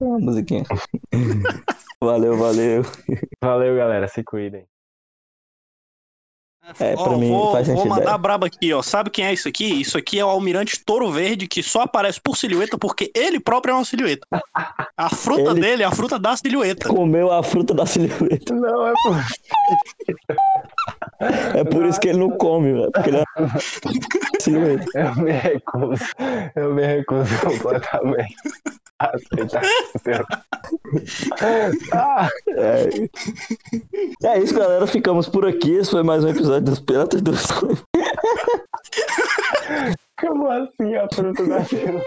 Uma musiquinha. *laughs* valeu, valeu. Valeu, galera. Se cuidem. É, Ó, pra mim vou, faz vou sentido. mandar é. braba aqui, ó. Sabe quem é isso aqui? Isso aqui é o Almirante Touro Verde, que só aparece por silhueta porque ele próprio é uma silhueta. A fruta Ele- dele é a fruta da silhueta. Comeu a fruta da silhueta. Não, é por... É por isso que ele não come, velho. Porque ele é *laughs* silhueta. Eu me recuso. Eu me recuso completamente. Seu. *laughs* Ah, É. é isso, galera. Ficamos por aqui. Esse foi mais um episódio dos Piratas do Sonho. como assim a fruta da silhueta?